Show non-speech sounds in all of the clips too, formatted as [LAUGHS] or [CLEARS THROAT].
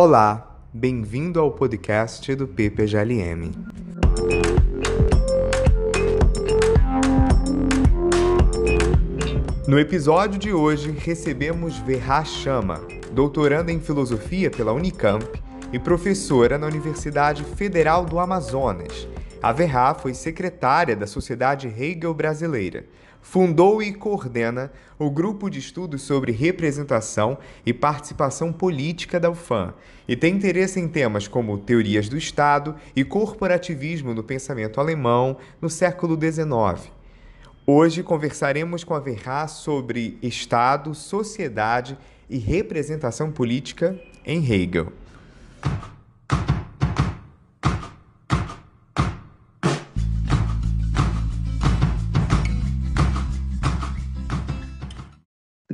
Olá, bem-vindo ao podcast do PPGLM. No episódio de hoje, recebemos Verra Chama, doutoranda em filosofia pela Unicamp e professora na Universidade Federal do Amazonas. A Verra foi secretária da Sociedade Hegel Brasileira. Fundou e coordena o grupo de estudos sobre representação e participação política da UFAM e tem interesse em temas como teorias do Estado e corporativismo no pensamento alemão no século XIX. Hoje conversaremos com a Verra sobre Estado, sociedade e representação política em Hegel.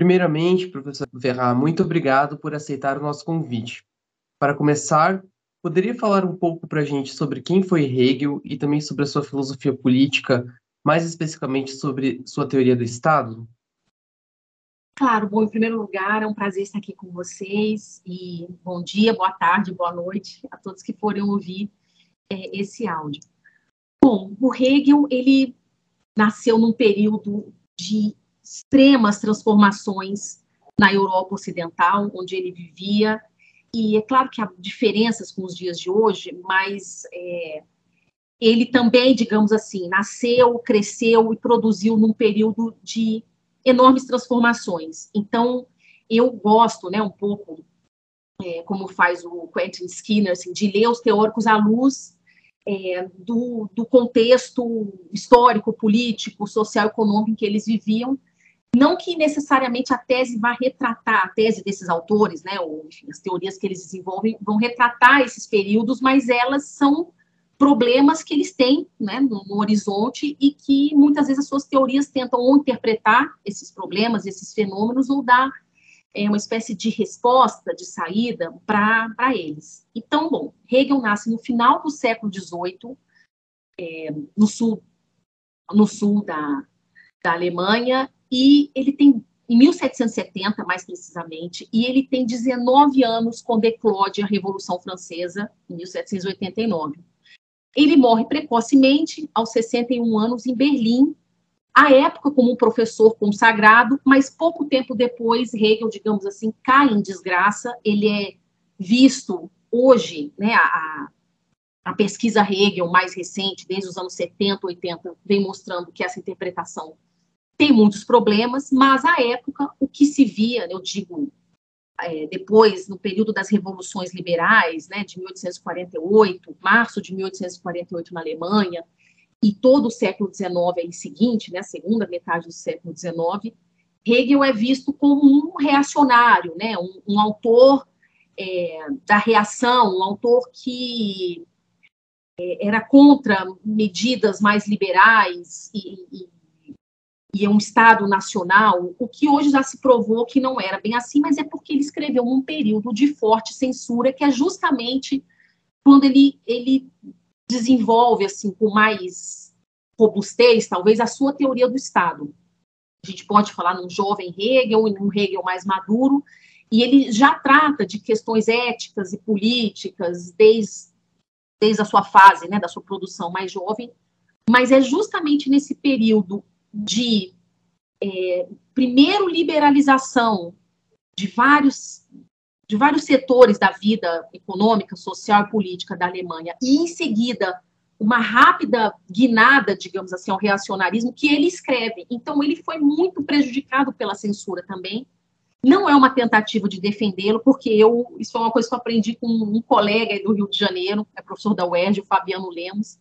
Primeiramente, professor Verra, muito obrigado por aceitar o nosso convite. Para começar, poderia falar um pouco para a gente sobre quem foi Hegel e também sobre a sua filosofia política mais especificamente sobre sua teoria do Estado? Claro, bom, em primeiro lugar, é um prazer estar aqui com vocês e bom dia, boa tarde, boa noite a todos que forem ouvir é, esse áudio. Bom, o Hegel, ele nasceu num período de extremas transformações na Europa Ocidental, onde ele vivia, e é claro que há diferenças com os dias de hoje, mas é, ele também, digamos assim, nasceu, cresceu e produziu num período de enormes transformações. Então, eu gosto, né, um pouco, é, como faz o Quentin Skinner, assim, de ler os teóricos à luz é, do, do contexto histórico, político, social, econômico em que eles viviam, não que necessariamente a tese vá retratar, a tese desses autores, né, ou enfim, as teorias que eles desenvolvem vão retratar esses períodos, mas elas são problemas que eles têm né, no, no, horizonte e que muitas vezes as suas teorias tentam ou interpretar esses problemas, esses fenômenos, ou dar é, uma espécie de resposta, de saída para eles. Então, bom, Hegel nasce no final do século XVIII, é, no sul, no sul da, da Alemanha, e ele tem em 1770, mais precisamente, e ele tem 19 anos quando eclode a Revolução Francesa, em 1789. Ele morre precocemente, aos 61 anos, em Berlim, à época como um professor consagrado, mas pouco tempo depois, Hegel, digamos assim, cai em desgraça. Ele é visto hoje, né, a, a pesquisa Hegel mais recente, desde os anos 70, 80, vem mostrando que essa interpretação tem muitos problemas, mas à época o que se via, eu digo é, depois, no período das revoluções liberais, né, de 1848, março de 1848 na Alemanha, e todo o século XIX aí seguinte, né, segunda metade do século XIX, Hegel é visto como um reacionário, né, um, um autor é, da reação, um autor que é, era contra medidas mais liberais e, e e é um Estado nacional, o que hoje já se provou que não era bem assim, mas é porque ele escreveu num período de forte censura, que é justamente quando ele, ele desenvolve, assim, com mais robustez, talvez, a sua teoria do Estado. A gente pode falar num jovem Hegel e num Hegel mais maduro, e ele já trata de questões éticas e políticas desde, desde a sua fase, né, da sua produção mais jovem, mas é justamente nesse período de, é, primeiro, liberalização de vários, de vários setores da vida econômica, social e política da Alemanha, e, em seguida, uma rápida guinada, digamos assim, ao reacionarismo que ele escreve. Então, ele foi muito prejudicado pela censura também. Não é uma tentativa de defendê-lo, porque eu, isso foi uma coisa que eu aprendi com um colega do Rio de Janeiro, é professor da UERJ, o Fabiano Lemos,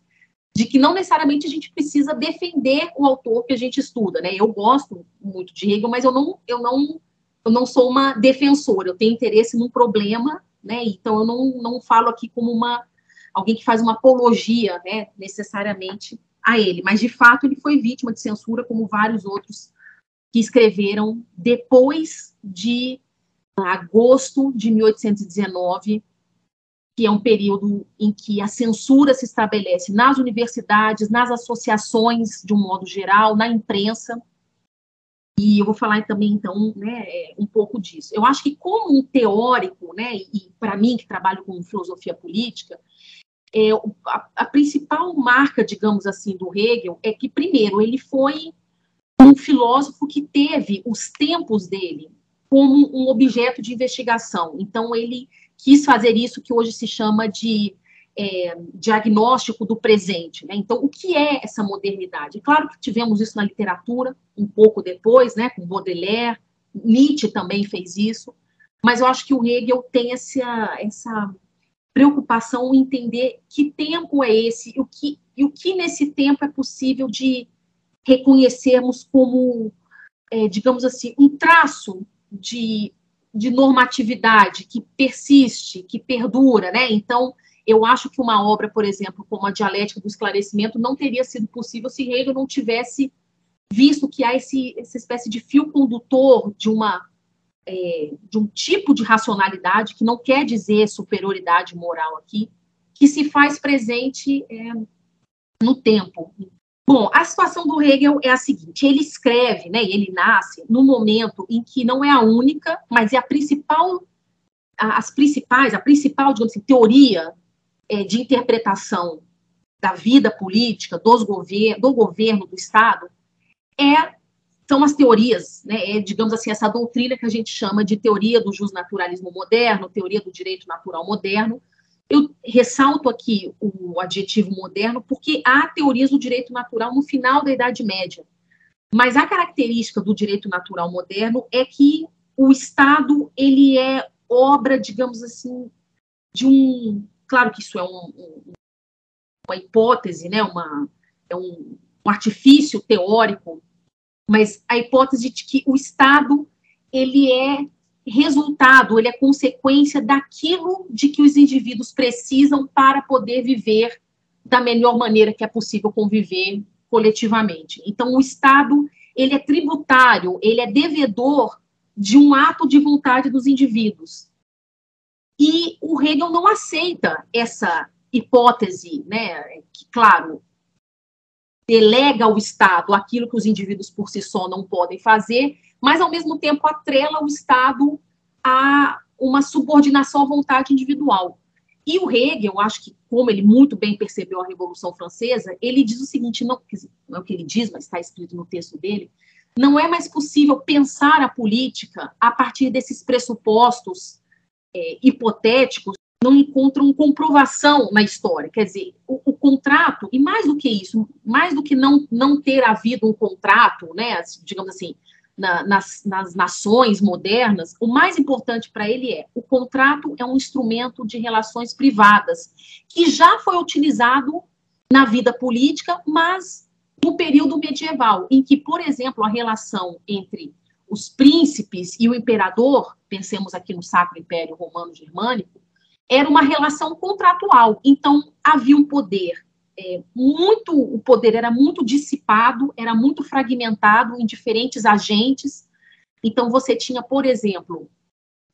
de que não necessariamente a gente precisa defender o autor que a gente estuda, né? Eu gosto muito de Hegel, mas eu não, eu não, eu não sou uma defensora. Eu tenho interesse num problema, né? Então eu não, não falo aqui como uma alguém que faz uma apologia, né? Necessariamente a ele, mas de fato ele foi vítima de censura, como vários outros que escreveram depois de agosto de 1819 que é um período em que a censura se estabelece nas universidades, nas associações, de um modo geral, na imprensa. E eu vou falar também, então, né, é, um pouco disso. Eu acho que, como um teórico, né, e para mim, que trabalho com filosofia política, é, a, a, principal marca, digamos assim, do Hegel é que, primeiro, ele foi um filósofo que teve os tempos dele como um objeto de investigação. Então, ele quis fazer isso que hoje se chama de é, diagnóstico do presente. Né? Então, o que é essa modernidade? Claro que tivemos isso na literatura, um pouco depois, né, com Baudelaire, Nietzsche também fez isso, mas eu acho que o Hegel tem essa, essa preocupação em entender que tempo é esse e o que, e o que nesse tempo é possível de reconhecermos como, é, digamos assim, um traço de, de normatividade que persiste, que perdura, né? Então, eu acho que uma obra, por exemplo, como a Dialética do Esclarecimento, não teria sido possível se Hegel não tivesse visto que há esse, essa espécie de fio condutor de uma é, de um tipo de racionalidade que não quer dizer superioridade moral aqui, que se faz presente é, no tempo. Bom, a situação do Hegel é a seguinte: ele escreve, né, ele nasce no momento em que não é a única, mas é a principal, as principais, a principal, digamos assim, teoria é, de interpretação da vida política, dos gover do governo, do Estado, é, são as teorias, né, é, digamos assim, essa doutrina que a gente chama de teoria do justnaturalismo moderno, teoria do direito natural moderno. Eu ressalto aqui o adjetivo moderno porque há teorias do direito natural no final da Idade Média. Mas a característica do direito natural moderno é que o Estado ele é obra, digamos assim, de um Claro que isso é um, um, uma hipótese, né? uma, é um, um artifício teórico, mas a hipótese de que o Estado ele é resultado, ele é consequência daquilo de que os indivíduos precisam para poder viver da melhor maneira que é possível conviver coletivamente. Então, o Estado ele é tributário, ele é devedor de um ato de vontade dos indivíduos. E o Hegel não aceita essa hipótese, né, que, claro, delega ao Estado aquilo que os indivíduos por si só não podem fazer, mas, ao mesmo tempo, atrela o Estado a uma subordinação à vontade individual. E o Hegel, acho que, como ele muito bem percebeu a Revolução Francesa, ele diz o seguinte: não, não é o que ele diz, mas está escrito no texto dele, não é mais possível pensar a política a partir desses pressupostos é, hipotéticos não encontram comprovação na história. Quer dizer, o, o, contrato, e mais do que isso, mais do que não, não ter havido um contrato, né, digamos assim, na, nas, nas nações modernas, o mais importante para ele é o contrato é um instrumento de relações privadas, que já foi utilizado na vida política, mas no período medieval, em que, por exemplo, a relação entre os príncipes e o imperador, pensemos aqui no Sacro Império Romano Germânico, era uma relação contratual. Então, havia um poder é, muito, o poder era muito dissipado, era muito fragmentado em diferentes agentes. Então, você tinha, por exemplo,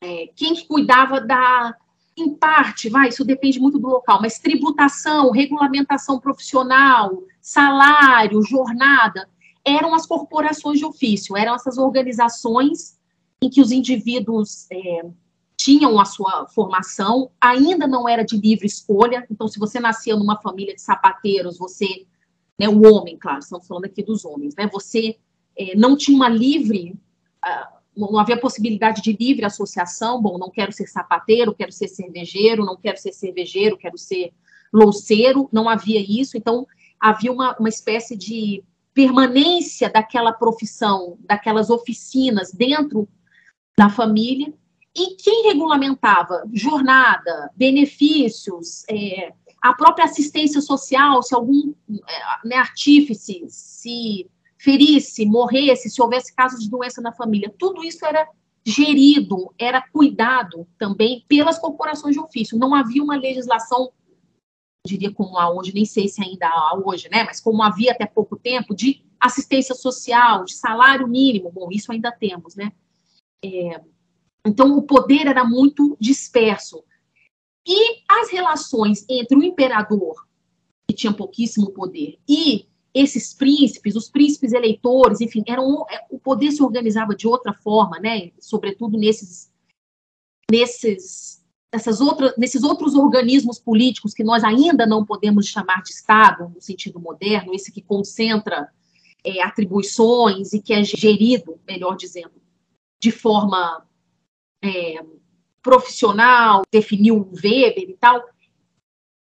é, quem que cuidava da, em parte, vai, isso depende muito do local, mas tributação, regulamentação profissional, salário, jornada eram as corporações de ofício, eram essas organizações em que os indivíduos é, tinham a sua formação, ainda não era de livre escolha, então se você nascia numa família de sapateiros, você, né, o homem, claro, estamos falando aqui dos homens, né, você é, não tinha uma livre, uh, não havia possibilidade de livre associação, bom, não quero ser sapateiro, quero ser cervejeiro, não quero ser cervejeiro, quero ser louceiro, não havia isso, então havia uma, uma espécie de permanência daquela profissão, daquelas oficinas dentro da família, e quem regulamentava jornada, benefícios, é, a própria assistência social, se algum é, né, artífice se ferisse, morresse, se houvesse casos de doença na família, tudo isso era gerido, era cuidado também pelas corporações de ofício. Não havia uma legislação diria como há hoje, nem sei se ainda há hoje, né, mas como havia até pouco tempo, de assistência social, de salário mínimo, bom, isso ainda temos, né. É, então, o poder era muito disperso. E as relações entre o imperador, que tinha pouquíssimo poder, e esses príncipes, os príncipes eleitores, enfim, eram, é, o poder se organizava de outra forma, né? Sobretudo nesses, nesses, essas outras, nesses outros organismos políticos que nós ainda não podemos chamar de Estado, no sentido moderno, esse que concentra é, atribuições e que é gerido, melhor dizendo, de forma é, profissional, definiu o Weber e tal.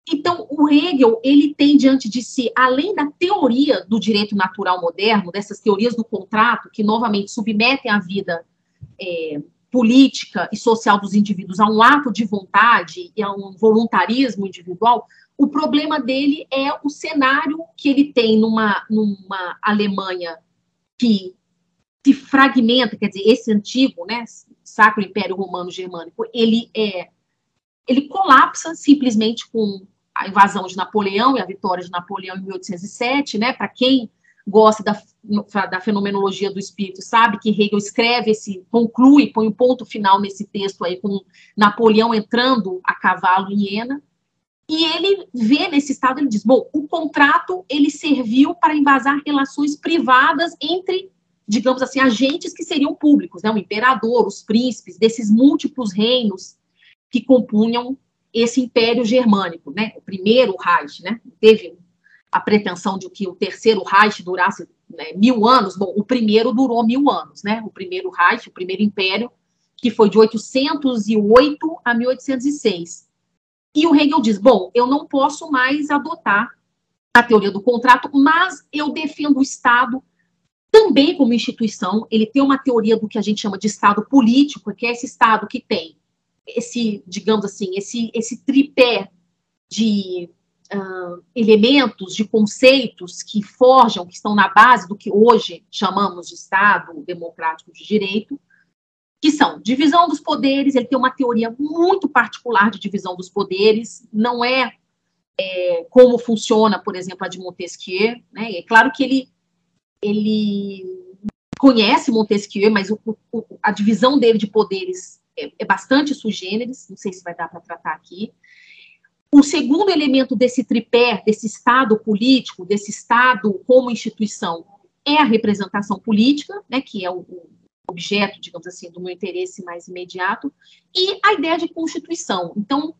Então, o Hegel, ele tem diante de si, além da teoria do direito natural moderno, dessas teorias do contrato, que novamente submetem a vida é, política e social dos indivíduos a um ato de vontade e a um voluntarismo individual, o problema dele é o cenário que ele tem numa, numa Alemanha que se fragmenta, quer dizer, esse antigo, né, Sacro Império Romano Germânico, ele é ele colapsa simplesmente com a invasão de Napoleão e a vitória de Napoleão em 1807, né? Para quem gosta da, da fenomenologia do espírito, sabe que Hegel escreve esse, conclui, põe um ponto final nesse texto aí com Napoleão entrando a cavalo em Iena, e ele vê nesse estado, ele diz, bom, o contrato ele serviu para embasar relações privadas entre, digamos assim, agentes que seriam públicos, né? O imperador, os príncipes, desses múltiplos reinos que compunham esse império germânico, né? O primeiro Reich, né? Teve a pretensão de que o terceiro Reich durasse né, mil anos. Bom, o primeiro durou mil anos, né? O primeiro Reich, o primeiro império, que foi de 808 a 1806. E o Hegel diz: bom, eu não posso mais adotar a teoria do contrato, mas eu defendo o Estado também como instituição. Ele tem uma teoria do que a gente chama de Estado político, que é esse Estado que tem esse, digamos assim, esse, esse tripé de uh, elementos, de conceitos que forjam, que estão na base do que hoje chamamos de Estado democrático de direito, que são divisão dos poderes, ele tem uma teoria muito particular de divisão dos poderes, não é, é como funciona, por exemplo, a de Montesquieu, né? É claro que ele, ele conhece Montesquieu, mas o, o, a divisão dele de poderes é, é bastante sui generis, não sei se vai dar para tratar aqui. O segundo elemento desse tripé, desse Estado político, desse Estado como instituição, é a representação política, né, que é o, o objeto, digamos assim, do meu interesse mais imediato, e a ideia de constituição. Então,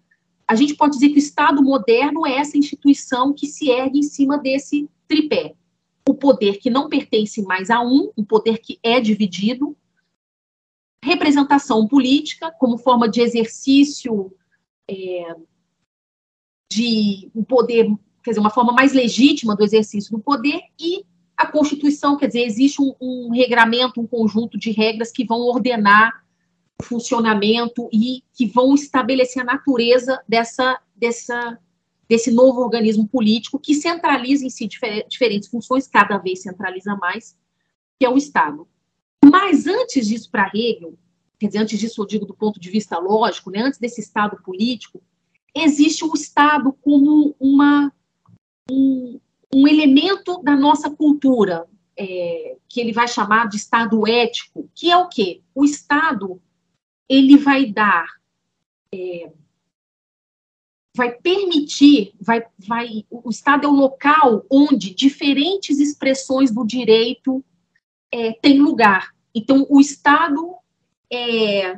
a gente pode dizer que o Estado moderno é essa instituição que se ergue em cima desse tripé. O poder que não pertence mais a um, um poder que é dividido, representação política como forma de exercício é, de um poder, quer dizer, uma forma mais legítima do exercício do poder e a Constituição, quer dizer, existe um, um regramento, um conjunto de regras que vão ordenar o funcionamento e que vão estabelecer a natureza dessa, dessa, desse novo organismo político que centraliza em si difer diferentes funções, cada vez centraliza mais, que é o Estado. Mas antes disso, para Hegel, quer dizer, antes disso eu digo do ponto de vista lógico, né, antes desse Estado político, existe o Estado como uma, um, um elemento da nossa cultura, é, que ele vai chamar de Estado ético, que é o quê? O Estado, ele vai dar, é, vai permitir, vai, vai, o Estado é o local onde diferentes expressões do direito é, têm lugar. Então, o Estado é, é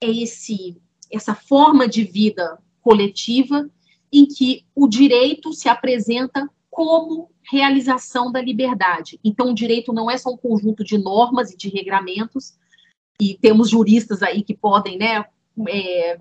esse, essa forma de vida coletiva em que o direito se apresenta como realização da liberdade. Então, o direito não é só um conjunto de normas e de regramentos, e temos juristas aí que podem né, é,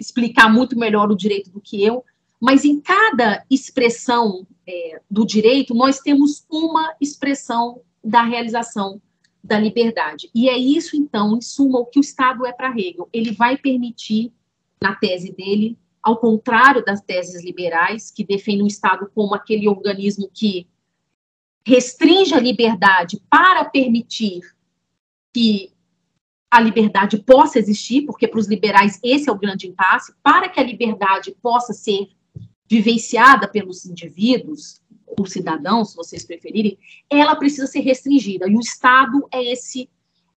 explicar muito melhor o direito do que eu, mas em cada expressão é, do direito, nós temos uma expressão da realização da liberdade. E é isso, então, em suma, o que o Estado é para Hegel. Ele vai permitir, na tese dele, ao contrário das teses liberais, que defendem o Estado como aquele organismo que restringe a liberdade para permitir que a liberdade possa existir, porque para os liberais esse é o grande impasse, para que a liberdade possa ser vivenciada pelos indivíduos, por cidadão, se vocês preferirem, ela precisa ser restringida. E o Estado é esse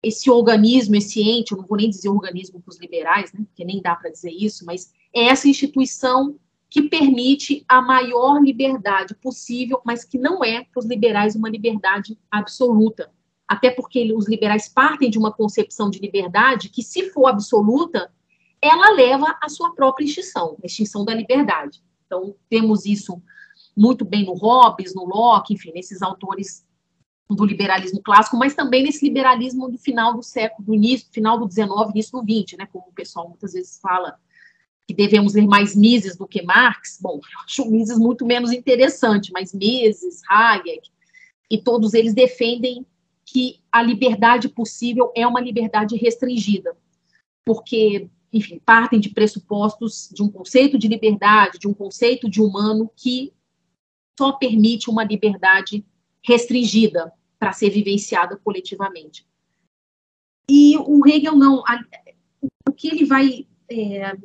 esse organismo, esse ente, eu não vou nem dizer organismo para os liberais, né, porque nem dá para dizer isso, mas é essa instituição que permite a maior liberdade possível, mas que não é para os liberais uma liberdade absoluta. Até porque os liberais partem de uma concepção de liberdade que, se for absoluta, ela leva à sua própria extinção, a extinção da liberdade. Então, temos isso muito bem no Hobbes, no Locke, enfim, nesses autores do liberalismo clássico, mas também nesse liberalismo do final do século, do início, final do 19, início do 20, né, como o pessoal muitas vezes fala que devemos ler mais Mises do que Marx. Bom, eu acho Mises muito menos interessante, mas Mises, Hayek, e todos eles defendem que a liberdade possível é uma liberdade restringida, porque, enfim, partem de pressupostos de um conceito de liberdade, de um conceito de humano que só permite uma liberdade restringida para ser vivenciada coletivamente. E o Hegel não, a, o que ele vai é,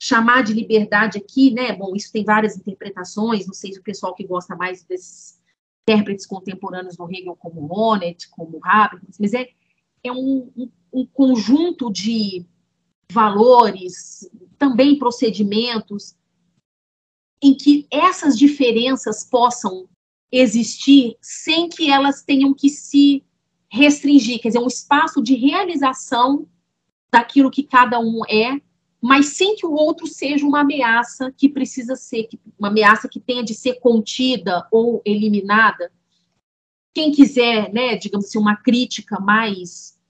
chamar de liberdade aqui, né? Bom, isso tem várias interpretações, não sei se o pessoal que gosta mais desses intérpretes contemporâneos do Hegel, como Monet, como Habermas, mas é, é um, um, um conjunto de valores, também procedimentos, em que essas diferenças possam existir sem que elas tenham que se restringir, quer dizer, um espaço de realização daquilo que cada um é, mas sem que o outro seja uma ameaça que precisa ser, uma ameaça que tenha de ser contida ou eliminada. Quem quiser, né, digamos assim, uma crítica mais,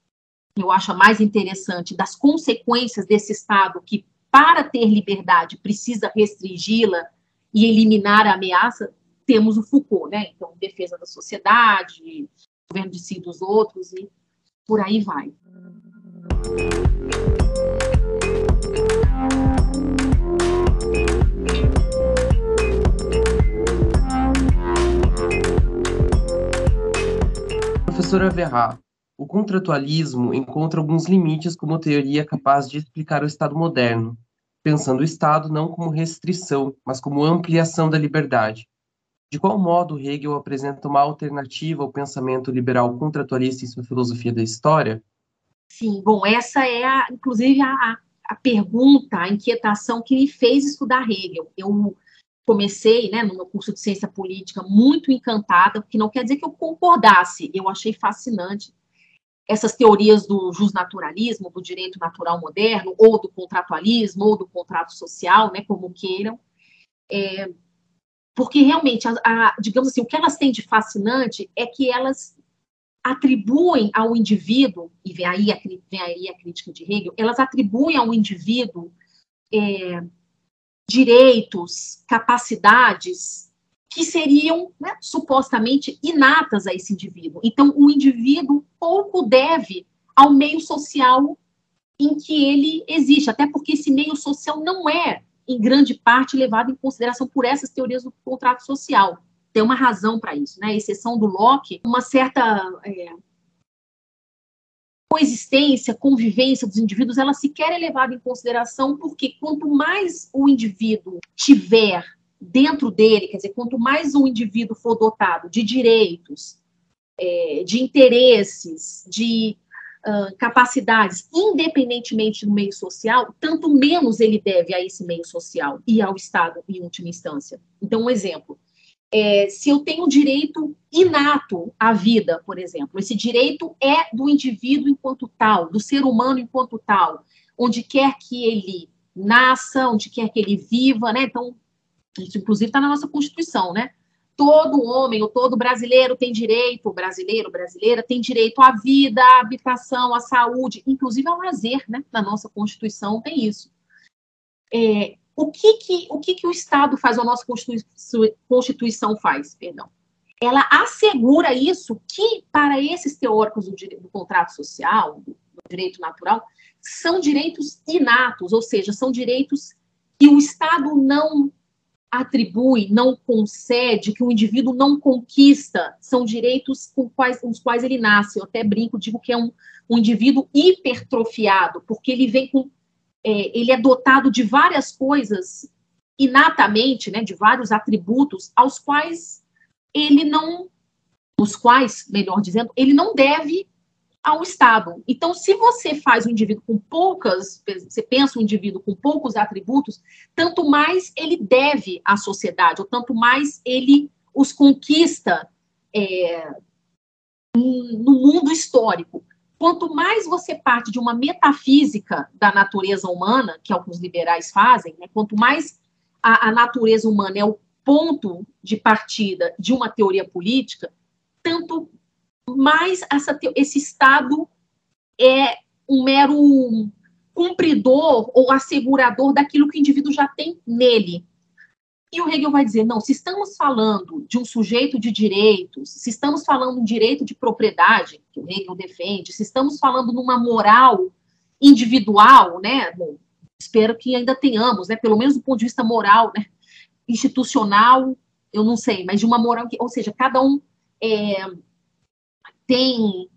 eu acho mais interessante, das consequências desse Estado que, para ter liberdade, precisa restringi-la e eliminar a ameaça, temos o Foucault, né? Então, defesa da sociedade, governo de si dos outros e por aí vai. Professora Verra, o contratualismo encontra alguns limites como teoria capaz de explicar o Estado moderno, pensando o Estado não como restrição, mas como ampliação da liberdade. De qual modo Hegel apresenta uma alternativa ao pensamento liberal contratualista em sua filosofia da história? Sim, bom, essa é, a, inclusive, a, a pergunta, a inquietação que me fez estudar Hegel. Eu comecei, né, no meu curso de ciência política, muito encantada, porque não quer dizer que eu concordasse, eu achei fascinante essas teorias do justnaturalismo, do direito natural moderno, ou do contratualismo, ou do contrato social, né, como queiram. É, porque realmente, a, a, digamos assim, o que elas têm de fascinante é que elas atribuem ao indivíduo, e vem aí a, vem aí a crítica de Hegel, elas atribuem ao indivíduo é, direitos, capacidades que seriam né, supostamente inatas a esse indivíduo. Então, o indivíduo pouco deve ao meio social em que ele existe, até porque esse meio social não é em grande parte, levado em consideração por essas teorias do contrato social. Tem uma razão para isso, né? A exceção do Locke, uma certa é, coexistência, convivência dos indivíduos, ela sequer é levada em consideração porque quanto mais o indivíduo tiver dentro dele, quer dizer, quanto mais o indivíduo for dotado de direitos, é, de interesses, de uh, capacidades, independentemente do meio social, tanto menos ele deve a esse meio social e ao Estado, em última instância. Então, um exemplo. É, se eu tenho direito inato à vida, por exemplo, esse direito é do indivíduo enquanto tal, do ser humano enquanto tal, onde quer que ele nasça, onde quer que ele viva, né? Então, isso inclusive está na nossa Constituição, né? todo homem ou todo brasileiro tem direito, brasileiro, brasileira, tem direito à vida, à habitação, à saúde, inclusive ao lazer, né? Na nossa Constituição tem isso. É, o que que, o que que o Estado faz, a nossa Constituição faz, perdão? Ela assegura isso que, para esses teóricos do, do contrato social, do, do direito natural, são direitos inatos, ou seja, são direitos que o Estado não atribui, não concede, que o indivíduo não conquista, são direitos com quais, com os quais ele nasce. Eu até brinco, digo que é um, um indivíduo hipertrofiado, porque ele vem com. É, ele é dotado de várias coisas inatamente, né, de vários atributos, aos quais ele não. os quais, melhor dizendo, ele não deve ao Estado. Então, se você faz um indivíduo com poucas, você pensa um indivíduo com poucos atributos, tanto mais ele deve à sociedade, ou tanto mais ele os conquista é, no mundo histórico. Quanto mais você parte de uma metafísica da natureza humana, que é que os liberais fazem, né, quanto mais a, a natureza humana é o ponto de partida de uma teoria política, tanto mais essa, esse Estado é um mero cumpridor ou assegurador daquilo que o indivíduo já tem nele. E o Hegel vai dizer: não, se estamos falando de um sujeito de direitos, se estamos falando de direito de propriedade, que o Hegel defende, se estamos falando numa moral individual, né? Bom, espero que ainda tenhamos, né? Pelo menos do ponto de vista moral, né? Institucional, eu não sei, mas de uma moral que, ou seja, cada um é, tem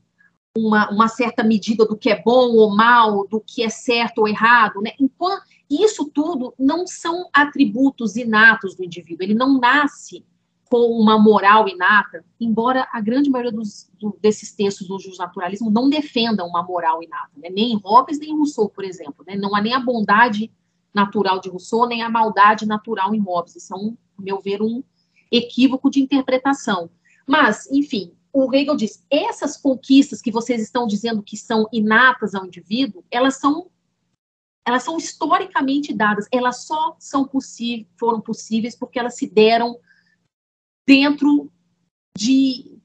uma, uma, certa medida do que é bom ou mal, do que é certo ou errado, né? Enquanto isso tudo não são atributos inatos do indivíduo, ele não nasce com uma moral inata, embora a grande maioria dos, do, desses textos do justnaturalismo não defendam uma moral inata, né? nem Hobbes nem Rousseau, por exemplo, né? não há nem a bondade natural de Rousseau, nem a maldade natural em Hobbes, isso é, um, meu ver, um equívoco de interpretação. Mas, enfim, o Hegel diz: essas conquistas que vocês estão dizendo que são inatas ao indivíduo, elas são elas são historicamente dadas, elas só são possíveis, foram possíveis porque elas se deram dentro de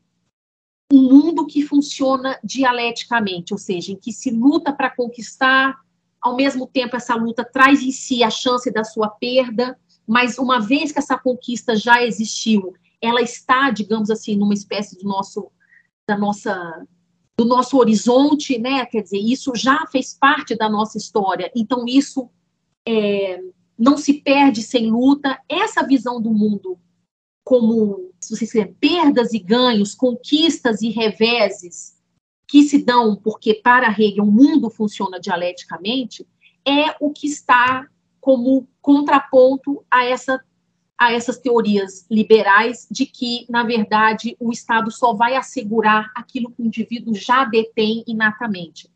um mundo que funciona dialeticamente, ou seja, em que se luta para conquistar, ao mesmo tempo essa luta traz em si a chance da sua perda, mas uma vez que essa conquista já existiu, ela está, digamos assim, numa espécie do nosso da nossa do nosso horizonte, né? Quer dizer, isso já fez parte da nossa história. Então isso é, não se perde sem luta. Essa visão do mundo como, se você quiser, perdas e ganhos, conquistas e reveses que se dão porque para Hegel o mundo funciona dialeticamente, é o que está como contraponto a essa a essas teorias liberais de que, na verdade, o Estado só vai assegurar aquilo que o indivíduo já detém inatamente.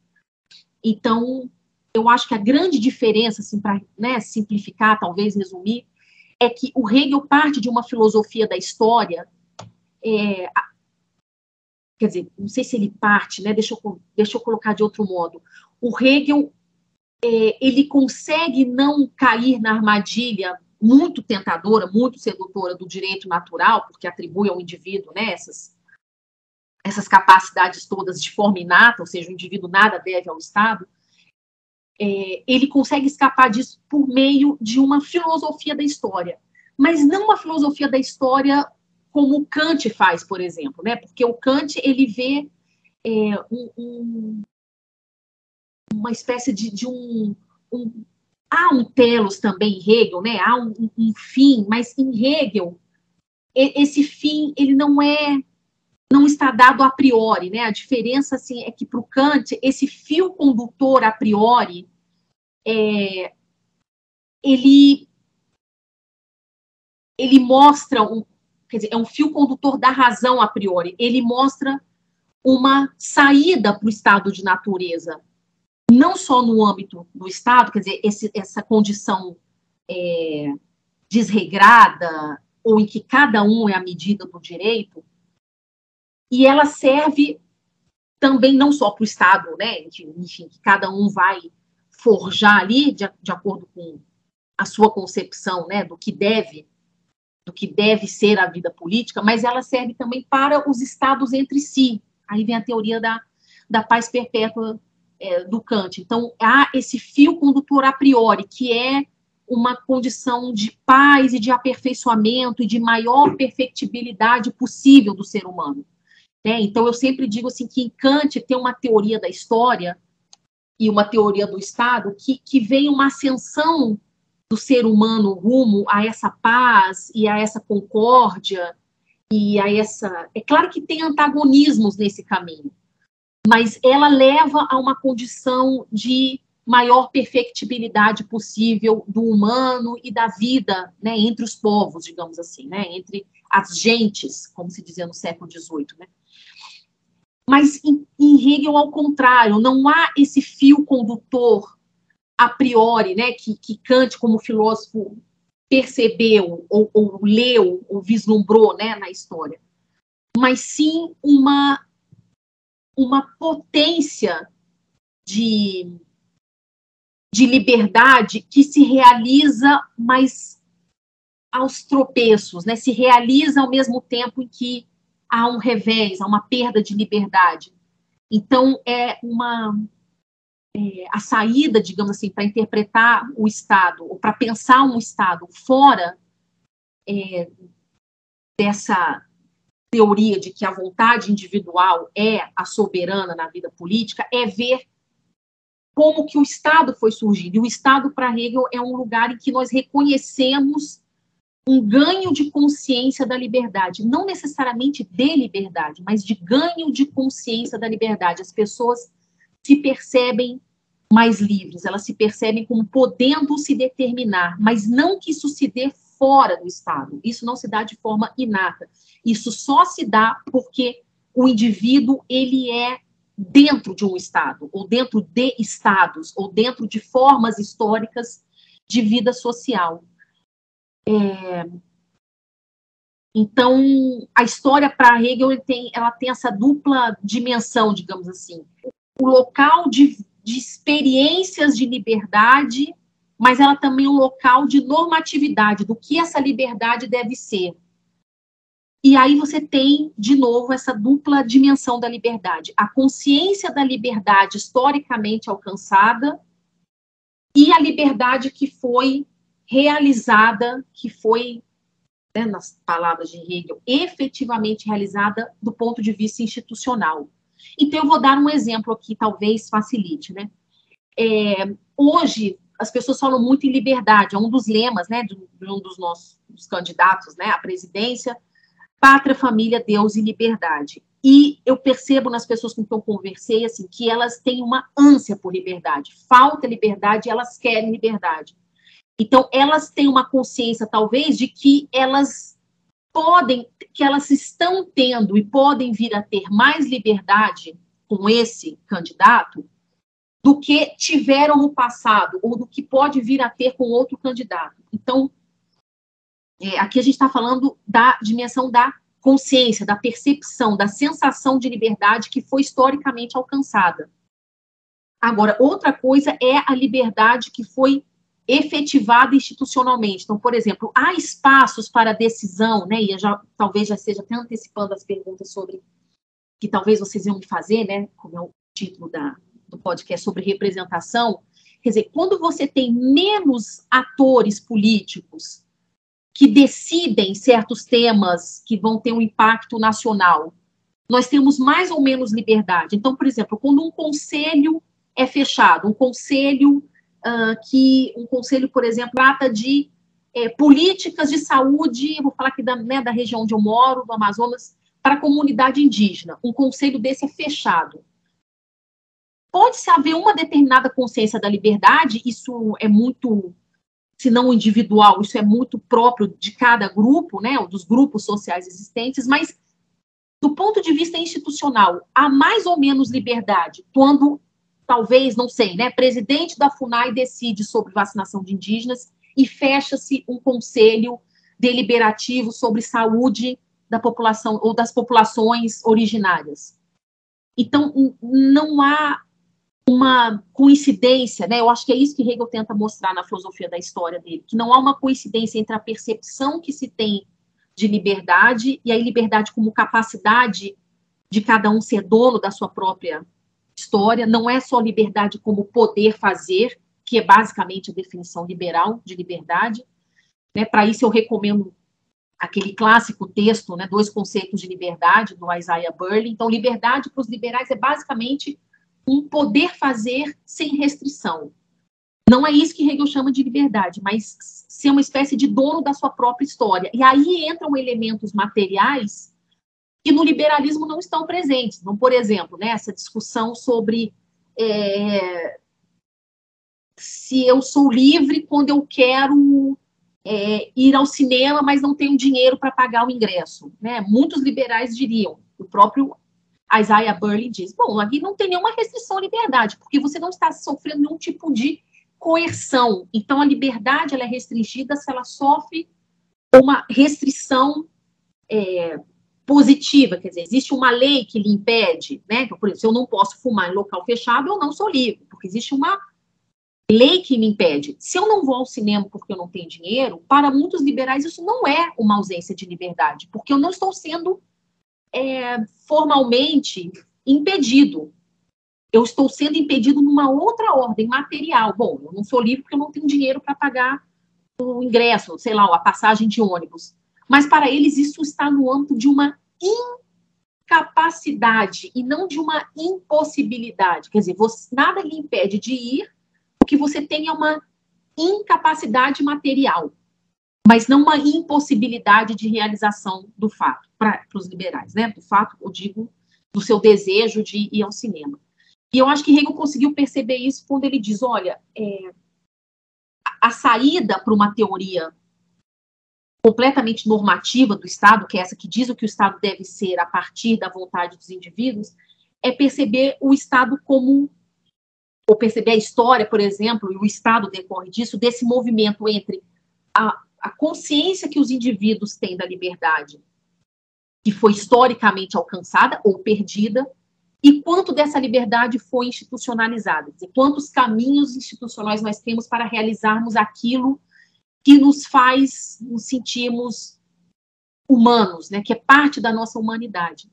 Então, eu acho que a grande diferença, assim, para né, simplificar, talvez resumir, é que o Hegel parte de uma filosofia da história, é, quer dizer, não sei se ele parte, né, deixa, eu, deixa eu colocar de outro modo. O Hegel, é, ele consegue não cair na armadilha muito tentadora, muito sedutora do direito natural, porque atribui ao indivíduo né, essas, essas capacidades todas de forma inata, ou seja, o indivíduo nada deve ao Estado, é, ele consegue escapar disso por meio de uma filosofia da história, mas não uma filosofia da história como Kant faz, por exemplo, né? Porque o Kant ele vê é, um, um, uma espécie de, de um, um há um telos também em Hegel, né? Há um, um, fim, mas em Hegel esse fim ele não é não está dado a priori, né? A diferença assim é que para o Kant esse fio condutor a priori é, ele ele mostra um, quer dizer, é um fio condutor da razão a priori. Ele mostra uma saída para o estado de natureza, não só no âmbito do Estado, quer dizer, esse, essa condição é, desregrada, ou em que cada um é a medida do direito, e ela serve também não só para o Estado, né, enfim, que cada um vai forjar ali, de, de acordo com a sua concepção, né, do que deve, do que deve ser a vida política, mas ela serve também para os Estados entre si. Aí vem a teoria da, da paz perpétua é, do Kant. Então, há esse fio condutor a priori, que é uma condição de paz e de aperfeiçoamento e de maior perfectibilidade possível do ser humano. Né? Então, eu sempre digo assim que em Kant tem uma teoria da história e uma teoria do Estado que, que vem uma ascensão do ser humano rumo a essa paz e a essa concórdia e a essa. É claro que tem antagonismos nesse caminho, mas ela leva a uma condição de maior perfectibilidade possível do humano e da vida, né, entre os povos, digamos assim, né, entre as gentes, como se dizia no século XVIII, né. Mas em, em Hegel, ao contrário, não há esse fio condutor a priori, né, que, que Kant, como filósofo, percebeu, ou, ou leu, ou vislumbrou né, na história, mas sim uma, uma potência de, de liberdade que se realiza, mas aos tropeços, né? se realiza ao mesmo tempo em que há um revés, há uma perda de liberdade. Então, é uma. É, a saída, digamos assim, para interpretar o Estado, ou para pensar um Estado fora é, dessa teoria de que a vontade individual é a soberana na vida política, é ver como que o Estado foi surgindo. E o Estado, para Hegel, é um lugar em que nós reconhecemos um ganho de consciência da liberdade, não necessariamente de liberdade, mas de ganho de consciência da liberdade. As pessoas se percebem mais livres, elas se percebem como podendo se determinar, mas não que isso se dê fora do Estado. Isso não se dá de forma inata. Isso só se dá porque o indivíduo ele é dentro de um Estado, ou dentro de estados, ou dentro de formas históricas de vida social. É... Então, a história para Hegel tem, ela tem essa dupla dimensão, digamos assim. O local de, de experiências de liberdade, mas ela também é um local de normatividade, do que essa liberdade deve ser. E aí você tem, de novo, essa dupla dimensão da liberdade. A consciência da liberdade historicamente alcançada e a liberdade que foi realizada, que foi, né, nas palavras de Hegel, efetivamente realizada do ponto de vista institucional. Então, eu vou dar um exemplo aqui, talvez facilite, né? É, hoje, as pessoas falam muito em liberdade, é um dos lemas, né, de, um dos nossos dos candidatos, né, à presidência, pátria, família, Deus e liberdade. E eu percebo nas pessoas com quem eu conversei, assim, que elas têm uma ânsia por liberdade, falta liberdade, elas querem liberdade. Então, elas têm uma consciência, talvez, de que elas podem, que elas estão tendo e podem vir a ter mais liberdade com esse candidato do que tiveram no passado, ou do que pode vir a ter com outro candidato. Então, é, aqui a gente está falando da dimensão da consciência, da percepção, da sensação de liberdade que foi historicamente alcançada. Agora, outra coisa é a liberdade que foi efetivada institucionalmente. Então, por exemplo, há espaços para decisão, né? E já talvez já seja até antecipando as perguntas sobre que talvez vocês iam me fazer, né? Como é o título da, do podcast sobre representação. Quer dizer, quando você tem menos atores políticos que decidem certos temas que vão ter um impacto nacional, nós temos mais ou menos liberdade. Então, por exemplo, quando um conselho é fechado, um conselho uh, que um conselho, por exemplo, trata de é, políticas de saúde, vou falar aqui da, né, da região onde eu moro, do Amazonas, para a comunidade indígena. Um conselho desse é fechado. Pode-se haver uma determinada consciência da liberdade, isso é muito, se não individual, isso é muito próprio de cada grupo, né, dos grupos sociais existentes, mas do ponto de vista institucional, há mais ou menos liberdade quando talvez, não sei, né, presidente da FUNAI decide sobre vacinação de indígenas e fecha-se um conselho deliberativo sobre saúde da população ou das populações originárias. Então, não há uma coincidência, né? Eu acho que é isso que Hegel tenta mostrar na filosofia da história dele, que não há uma coincidência entre a percepção que se tem de liberdade e a liberdade como capacidade de cada um ser dono da sua própria história, não é só liberdade como poder fazer, que é basicamente a definição liberal de liberdade. Né? Para isso, eu recomendo aquele clássico texto, né, Dois Conceitos de Liberdade, do Isaiah Burley. Então, liberdade para os liberais é basicamente um poder fazer sem restrição. Não é isso que Hegel chama de liberdade, mas ser uma espécie de dono da sua própria história. E aí entram elementos materiais que no liberalismo não estão presentes. Então, por exemplo, né, essa discussão sobre é, se eu sou livre quando eu quero é, ir ao cinema, mas não tenho dinheiro para pagar o ingresso. Né? Muitos liberais diriam, o próprio a Isaiah Burley diz, bom, aqui não tem nenhuma restrição à liberdade, porque você não está sofrendo nenhum tipo de coerção. Então, a liberdade ela é restringida se ela sofre uma restrição é, positiva, quer dizer, existe uma lei que lhe impede, né? Então, por exemplo, se eu não posso fumar em local fechado, eu não sou livre, porque existe uma lei que me impede. Se eu não vou ao cinema porque eu não tenho dinheiro, para muitos liberais isso não é uma ausência de liberdade, porque eu não estou sendo é, formalmente impedido. Eu estou sendo impedido numa outra ordem material. Bom, eu não sou livre porque eu não tenho dinheiro para pagar o ingresso, sei lá, a passagem de ônibus. Mas para eles isso está no âmbito de uma incapacidade e não de uma impossibilidade. Quer dizer, você, nada lhe impede de ir, o que você tem é uma incapacidade material, mas não uma impossibilidade de realização do fato, para os liberais, né? Do fato, eu digo, do seu desejo de ir ao cinema. E eu acho que Hegel conseguiu perceber isso quando ele diz: olha, é, a saída para uma teoria completamente normativa do Estado, que é essa que diz o que o Estado deve ser a partir da vontade dos indivíduos, é perceber o Estado como ou perceber a história, por exemplo, e o Estado decorre disso, desse movimento entre a, a consciência que os indivíduos têm da liberdade, que foi historicamente alcançada ou perdida, e quanto dessa liberdade foi institucionalizada, dizer, quantos caminhos institucionais nós temos para realizarmos aquilo que nos faz nos sentirmos humanos, né, que é parte da nossa humanidade.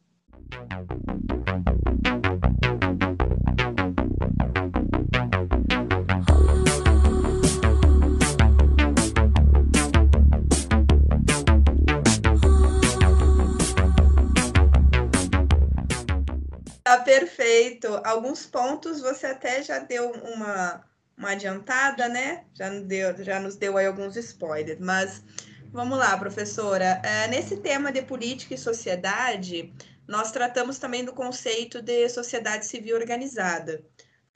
Tá perfeito. Alguns pontos você até já deu uma uma adiantada, né? Já nos deu, já nos deu aí alguns spoilers, mas vamos lá, professora. É, nesse tema de política e sociedade, nós tratamos também do conceito de sociedade civil organizada.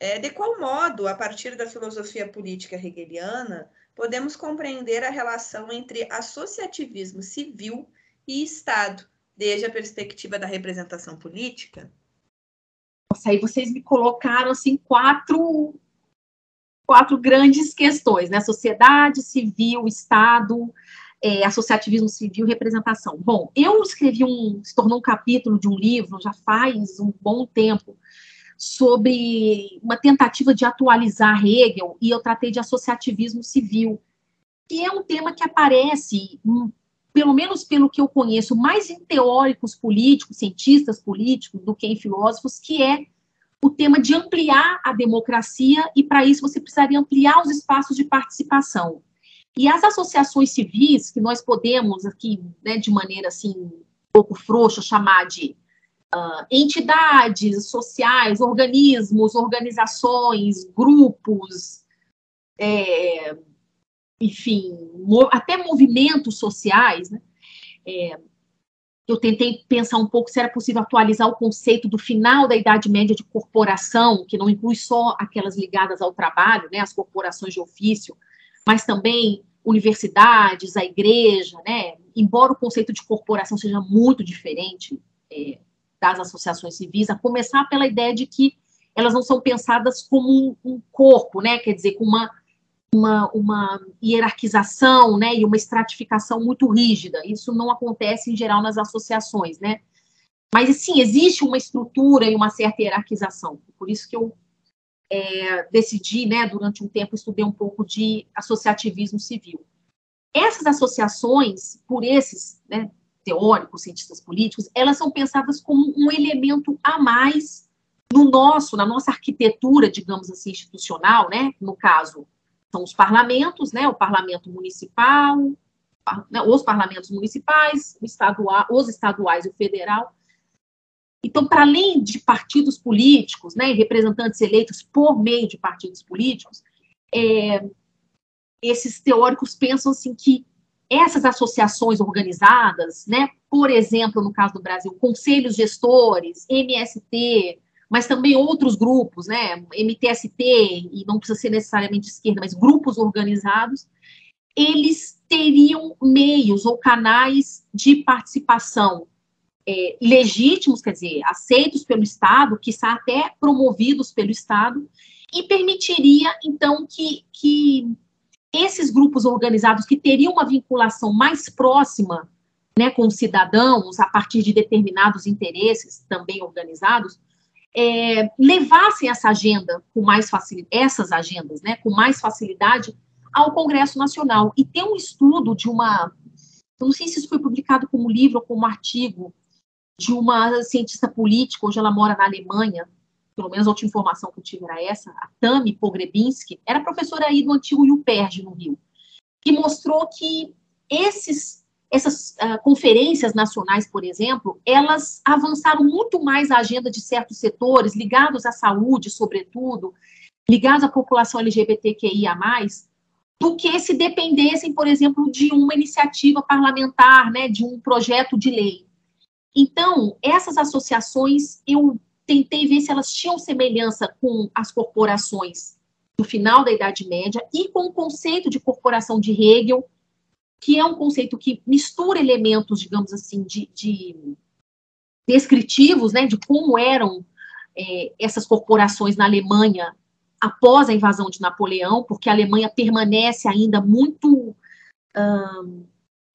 É, de qual modo, a partir da filosofia política hegeliana, podemos compreender a relação entre associativismo civil e Estado, desde a perspectiva da representação política? Nossa, aí vocês me colocaram assim quatro quatro grandes questões, né? Sociedade civil, Estado, é, associativismo civil, representação. Bom, eu escrevi um, se tornou um capítulo de um livro já faz um bom tempo sobre uma tentativa de atualizar Hegel e eu tratei de associativismo civil, que é um tema que aparece, pelo menos pelo que eu conheço, mais em teóricos políticos, cientistas políticos do que em filósofos, que é o tema de ampliar a democracia, e para isso você precisaria ampliar os espaços de participação. E as associações civis, que nós podemos aqui, né, de maneira assim, um pouco frouxa, chamar de uh, entidades sociais, organismos, organizações, grupos, é, enfim, até movimentos sociais, né, é, eu tentei pensar um pouco se era possível atualizar o conceito do final da Idade Média de corporação, que não inclui só aquelas ligadas ao trabalho, né, as corporações de ofício, mas também universidades, a igreja, né, embora o conceito de corporação seja muito diferente é, das associações civis, a começar pela ideia de que elas não são pensadas como um, um corpo, né, quer dizer, com uma uma, uma hierarquização, né, e uma estratificação muito rígida. Isso não acontece em geral nas associações, né? Mas sim, existe uma estrutura e uma certa hierarquização. Por isso que eu é, decidi, né, durante um tempo estudei um pouco de associativismo civil. Essas associações, por esses né, teóricos, cientistas políticos, elas são pensadas como um elemento a mais no nosso, na nossa arquitetura, digamos assim, institucional, né? No caso, são os parlamentos, né, o parlamento municipal, né, os parlamentos municipais, estadual, os estaduais e o federal. Então, para além de partidos políticos, né, representantes eleitos por meio de partidos políticos, é, esses teóricos pensam assim que essas associações organizadas, né, por exemplo, no caso do Brasil, conselhos gestores, MST, mas também outros grupos, né, MTST, e não precisa ser necessariamente de esquerda, mas grupos organizados, eles teriam meios ou canais de participação é, legítimos, quer dizer, aceitos pelo Estado, que são até promovidos pelo Estado, e permitiria, então, que, que esses grupos organizados que teriam uma vinculação mais próxima né, com os cidadãos, a partir de determinados interesses também organizados, é, levassem essa agenda com mais facilidade, essas agendas, né, com mais facilidade ao Congresso Nacional. E tem um estudo de uma, não sei se isso foi publicado como livro ou como artigo, de uma cientista política, hoje ela mora na Alemanha, pelo menos a última informação que eu tive era essa, a Tami Pogrebinski, era professora aí do antigo UPERJ no Rio, que mostrou que esses, essas uh, conferências nacionais, por exemplo, elas avançaram muito mais a agenda de certos setores, ligados à saúde, sobretudo, ligados à população LGBTQIA+, do que se dependessem, por exemplo, de uma iniciativa parlamentar, né, de um projeto de lei. Então, essas associações, eu tentei ver se elas tinham semelhança com as corporações do final da Idade Média e com o conceito de corporação de Hegel, que é um conceito que mistura elementos, digamos assim, de, de descritivos, né, de como eram é, essas corporações na Alemanha após a invasão de Napoleão, porque a Alemanha permanece ainda muito hum,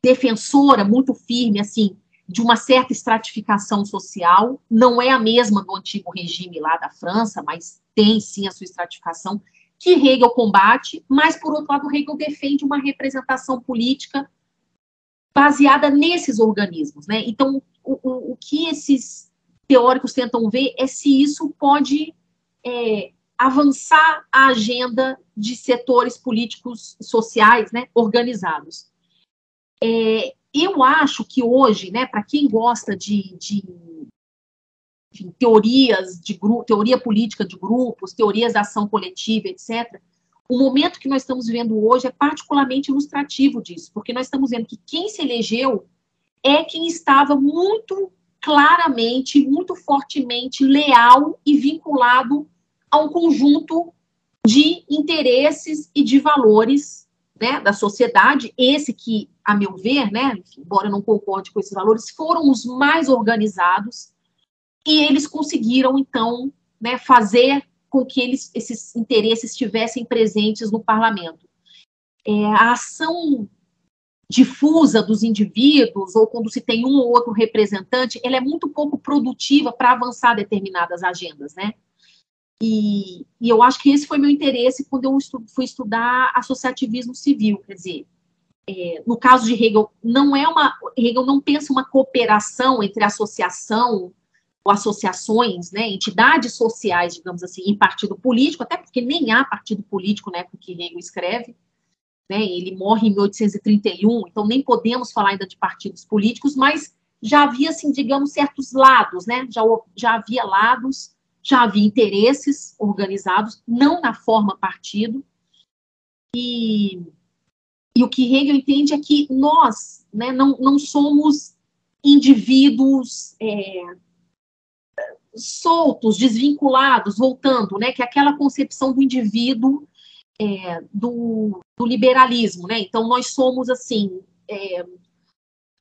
defensora, muito firme, assim, de uma certa estratificação social, não é a mesma do antigo regime lá da França, mas tem sim a sua estratificação, que Hegel combate, mas, por outro lado, Hegel defende uma representação política baseada nesses organismos. Né? Então, o, o, o que esses teóricos tentam ver é se isso pode é, avançar a agenda de setores políticos sociais né, organizados. É, eu acho que hoje, né, para quem gosta de, de enfim, teorias de grupo, teoria política de grupos, teorias da ação coletiva, etc., o momento que nós estamos vivendo hoje é particularmente ilustrativo disso, porque nós estamos vendo que quem se elegeu é quem estava muito claramente, muito fortemente leal e vinculado a um conjunto de interesses e de valores né, da sociedade, esse que, a meu ver, né, embora eu não concorde com esses valores, foram os mais organizados e eles conseguiram, então, né, fazer com que eles, esses interesses estivessem presentes no parlamento. É, a ação difusa dos indivíduos, ou quando se tem um ou outro representante, ela é muito pouco produtiva para avançar determinadas agendas, né? E, e, eu acho que esse foi meu interesse quando eu estu, fui estudar associativismo civil, quer dizer, é, no caso de Hegel, não é uma Hegel não pensa uma cooperação entre associação associações, né, entidades sociais, digamos assim, em partido político, até porque nem há partido político na época que Hegel escreve, né, ele morre em 1831, então nem podemos falar ainda de partidos políticos, mas já havia, assim, digamos, certos lados, né, já, já havia lados já havia interesses organizados, não na forma partido, e, e o que Hegel entende é que nós né, não, não somos indivíduos é, soltos, desvinculados, voltando, né, que é aquela concepção do indivíduo é, do, do, liberalismo, né, então nós somos assim, é,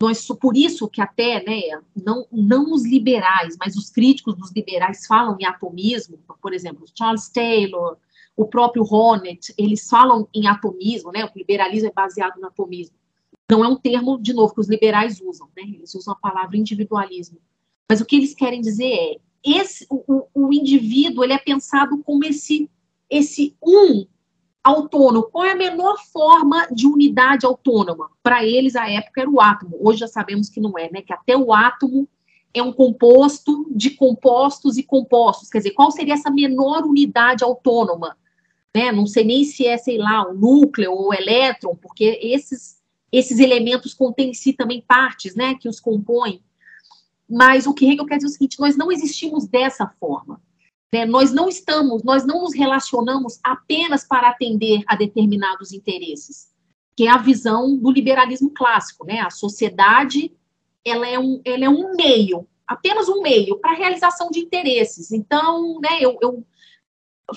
nós, por isso que até, né, não, não os liberais, mas os críticos dos liberais falam em atomismo, por exemplo, Charles Taylor, o próprio Honneth, eles falam em atomismo, né, o liberalismo é baseado no atomismo. Não é um termo, de novo, que os liberais usam, né, eles usam a palavra individualismo. Mas o que eles querem dizer é, esse, o, o indivíduo, ele é pensado como esse, esse um autônomo. Qual é a menor forma de unidade autônoma? Para eles, a época era o átomo. Hoje já sabemos que não é, né? Que até o átomo é um composto de compostos e compostos. Quer dizer, qual seria essa menor unidade autônoma? Né? Não sei nem se é, sei lá, o núcleo ou o elétron, porque esses, esses elementos contêm em si também partes, né? Que os compõem. Mas o que Hegel quer dizer é o seguinte: nós não existimos dessa forma. Né? Nós não estamos, nós não nos relacionamos apenas para atender a determinados interesses, que é a visão do liberalismo clássico, né? A sociedade ela é um, ela é um meio, apenas um meio para a realização de interesses. Então, né, eu, eu,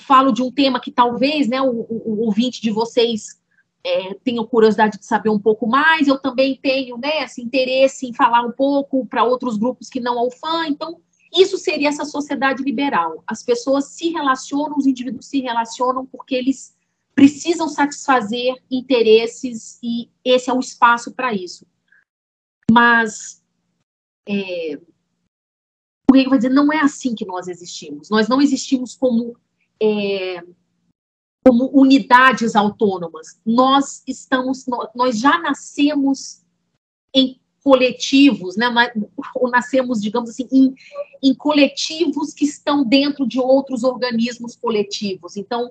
falo de um tema que talvez, né, o, o, o ouvinte de vocês é, tenho curiosidade de saber um pouco mais, eu também tenho né, esse interesse em falar um pouco para outros grupos que não ao fã, então isso seria essa sociedade liberal. As pessoas se relacionam, os indivíduos se relacionam porque eles precisam satisfazer interesses e esse é o espaço para isso. Mas é, o Hegel vai dizer não é assim que nós existimos. Nós não existimos como é, como unidades autônomas. Nós estamos, nós já nascemos em coletivos, né? Ou nascemos, digamos assim, em, em coletivos que estão dentro de outros organismos coletivos. Então,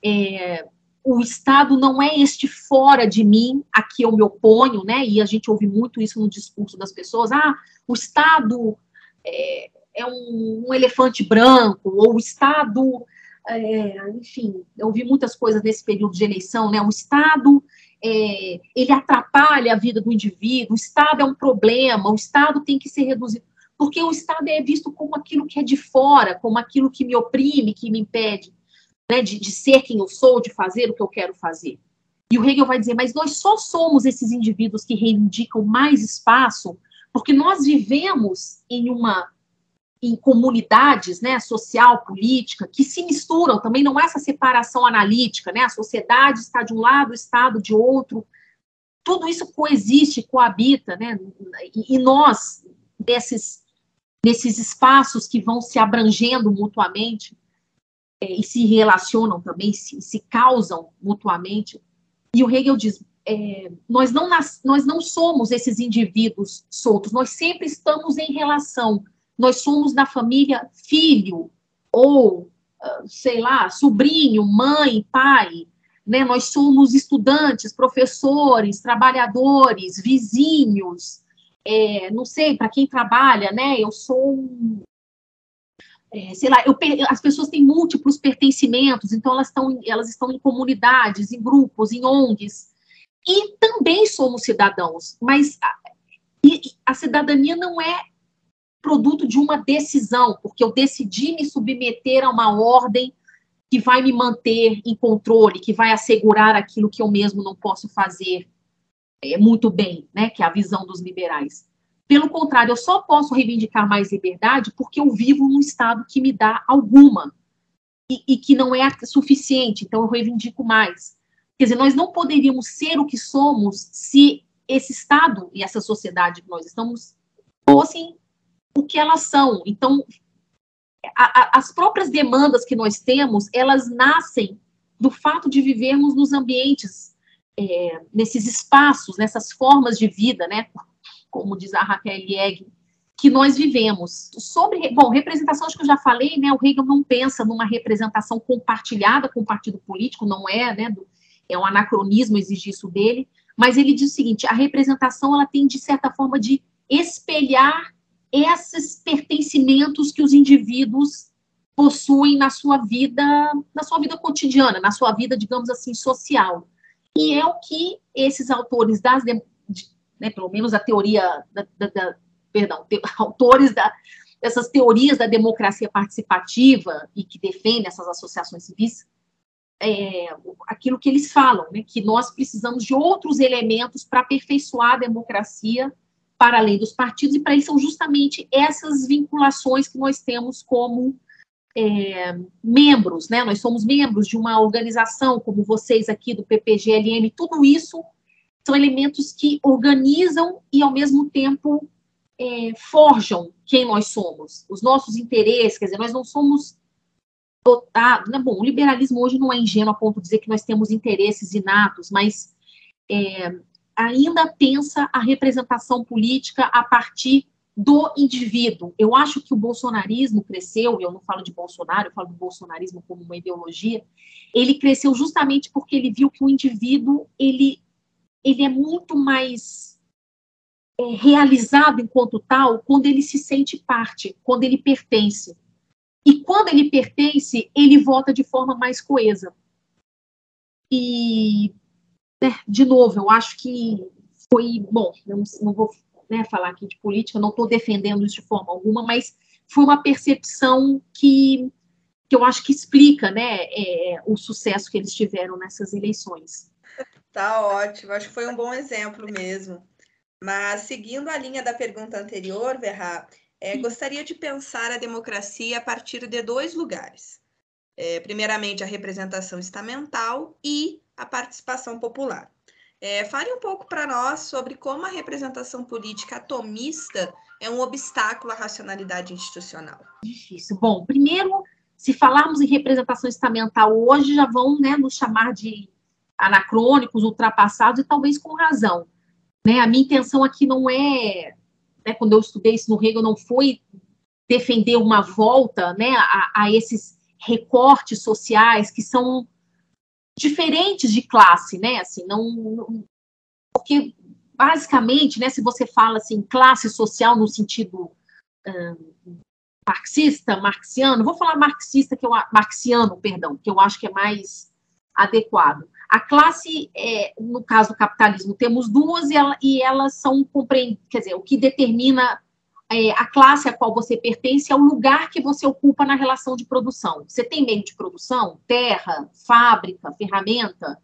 é, o Estado não é este fora de mim, a que eu me oponho, né? E a gente ouve muito isso no discurso das pessoas. Ah, o Estado é, é um, um, elefante branco, ou o Estado, é, enfim, eu ouvi muitas coisas nesse período de eleição, né? O Estado é, ele atrapalha a vida do indivíduo, o Estado é um problema, o Estado tem que ser reduzido, porque o Estado é visto como aquilo que é de fora, como aquilo que me oprime, que me impede né, de, de ser quem eu sou, de fazer o que eu quero fazer. E o Hegel vai dizer, mas nós só somos esses indivíduos que reivindicam mais espaço porque nós vivemos em uma em comunidades, né, social, política, que se misturam, também não há essa separação analítica, né, a sociedade está de um lado, o Estado de outro, tudo isso coexiste, coabita, né, e, e nós, desses, nesses espaços que vão se abrangendo mutuamente, é, e se relacionam também, se, se causam mutuamente, e o Hegel diz, é, nós, não nas, nós não somos esses indivíduos soltos, nós sempre estamos em relação, nós somos da família filho ou, ah, sei lá, sobrinho, mãe, pai, né? Nós somos estudantes, professores, trabalhadores, vizinhos, é, não sei, para quem trabalha, né? Eu sou é, sei lá, eu, as pessoas têm múltiplos pertencimentos, então elas estão, elas estão em comunidades, em grupos, em ONGs, e também somos cidadãos, mas a, a cidadania não é produto de uma decisão, porque eu decidi me submeter a uma ordem que vai me manter em controle, que vai assegurar aquilo que eu mesmo não posso fazer é, muito bem, né, que é a visão dos liberais. Pelo contrário, eu só posso reivindicar mais liberdade porque eu vivo num estado que me dá alguma e, e que não é suficiente, então eu reivindico mais. Quer dizer, nós não poderíamos ser o que somos se esse estado e essa sociedade que nós estamos fossem o que elas são. Então, a, a, as próprias demandas que nós temos, elas nascem do fato de vivermos nos ambientes, é, nesses espaços, nessas formas de vida, né? Como diz a Raquel Egg, que nós vivemos. Sobre, bom, representação, acho que eu já falei, né? O Hegel não pensa numa representação compartilhada com o partido político, não é, né? Do, é um anacronismo exigir isso dele, mas ele diz o seguinte: a representação ela tem de certa forma de espelhar esses pertencimentos que os indivíduos possuem na sua vida, na sua vida cotidiana, na sua vida, digamos assim, social. E é o que esses autores das, de, né, pelo menos a teoria, da, da, da perdão, te, [LAUGHS] autores da, dessas teorias da democracia participativa e que defendem essas associações civis, é, aquilo que eles falam, né, que nós precisamos de outros elementos para aperfeiçoar a democracia para além dos partidos, e para isso são justamente essas vinculações que nós temos como é, membros, né? Nós somos membros de uma organização como vocês aqui do PPGLM, tudo isso são elementos que organizam e, ao mesmo tempo, é, forjam quem nós somos, os nossos interesses, quer dizer, nós não somos dotados, né? Bom, o liberalismo hoje não é ingênuo a ponto de dizer que nós temos interesses inatos, mas é, ainda pensa a representação política a partir do indivíduo. Eu acho que o bolsonarismo cresceu, e eu não falo de Bolsonaro, eu falo do bolsonarismo como uma ideologia, ele cresceu justamente porque ele viu que o indivíduo, ele, ele é muito mais é, realizado enquanto tal quando ele se sente parte, quando ele pertence. E quando ele pertence, ele vota de forma mais coesa. E né, de novo, eu acho que foi, bom, eu não, vou né, falar aqui de política, não estou defendendo isso de forma alguma, mas foi uma percepção que, que eu acho que explica né, é, o sucesso que eles tiveram nessas eleições. Tá ótimo, acho que foi um bom exemplo mesmo. Mas seguindo a linha da pergunta anterior, Verra, é, gostaria de pensar a democracia a partir de dois lugares. É, primeiramente, a representação estamental e a participação popular. É, fale um pouco para nós sobre como a representação política atomista é um obstáculo à racionalidade institucional. Difícil. Bom, primeiro, se falarmos em representação estamental hoje, já vão né, nos chamar de anacrônicos, ultrapassados, e talvez com razão. Né? A minha intenção aqui não é, né, quando eu estudei isso no Hegel, não foi defender uma volta né, a, a esses recortes sociais que são diferentes de classe, né? Assim, não, não, porque basicamente, né, se você fala assim classe social no sentido hum, marxista, marxiano, vou falar marxista que eu marxiano, perdão, que eu acho que é mais adequado. A classe, é, no caso do capitalismo, temos duas e, ela, e elas são compreendidas, quer dizer, o que determina é, a classe a qual você pertence é o lugar que você ocupa na relação de produção. Você tem meio de produção, terra, fábrica, ferramenta,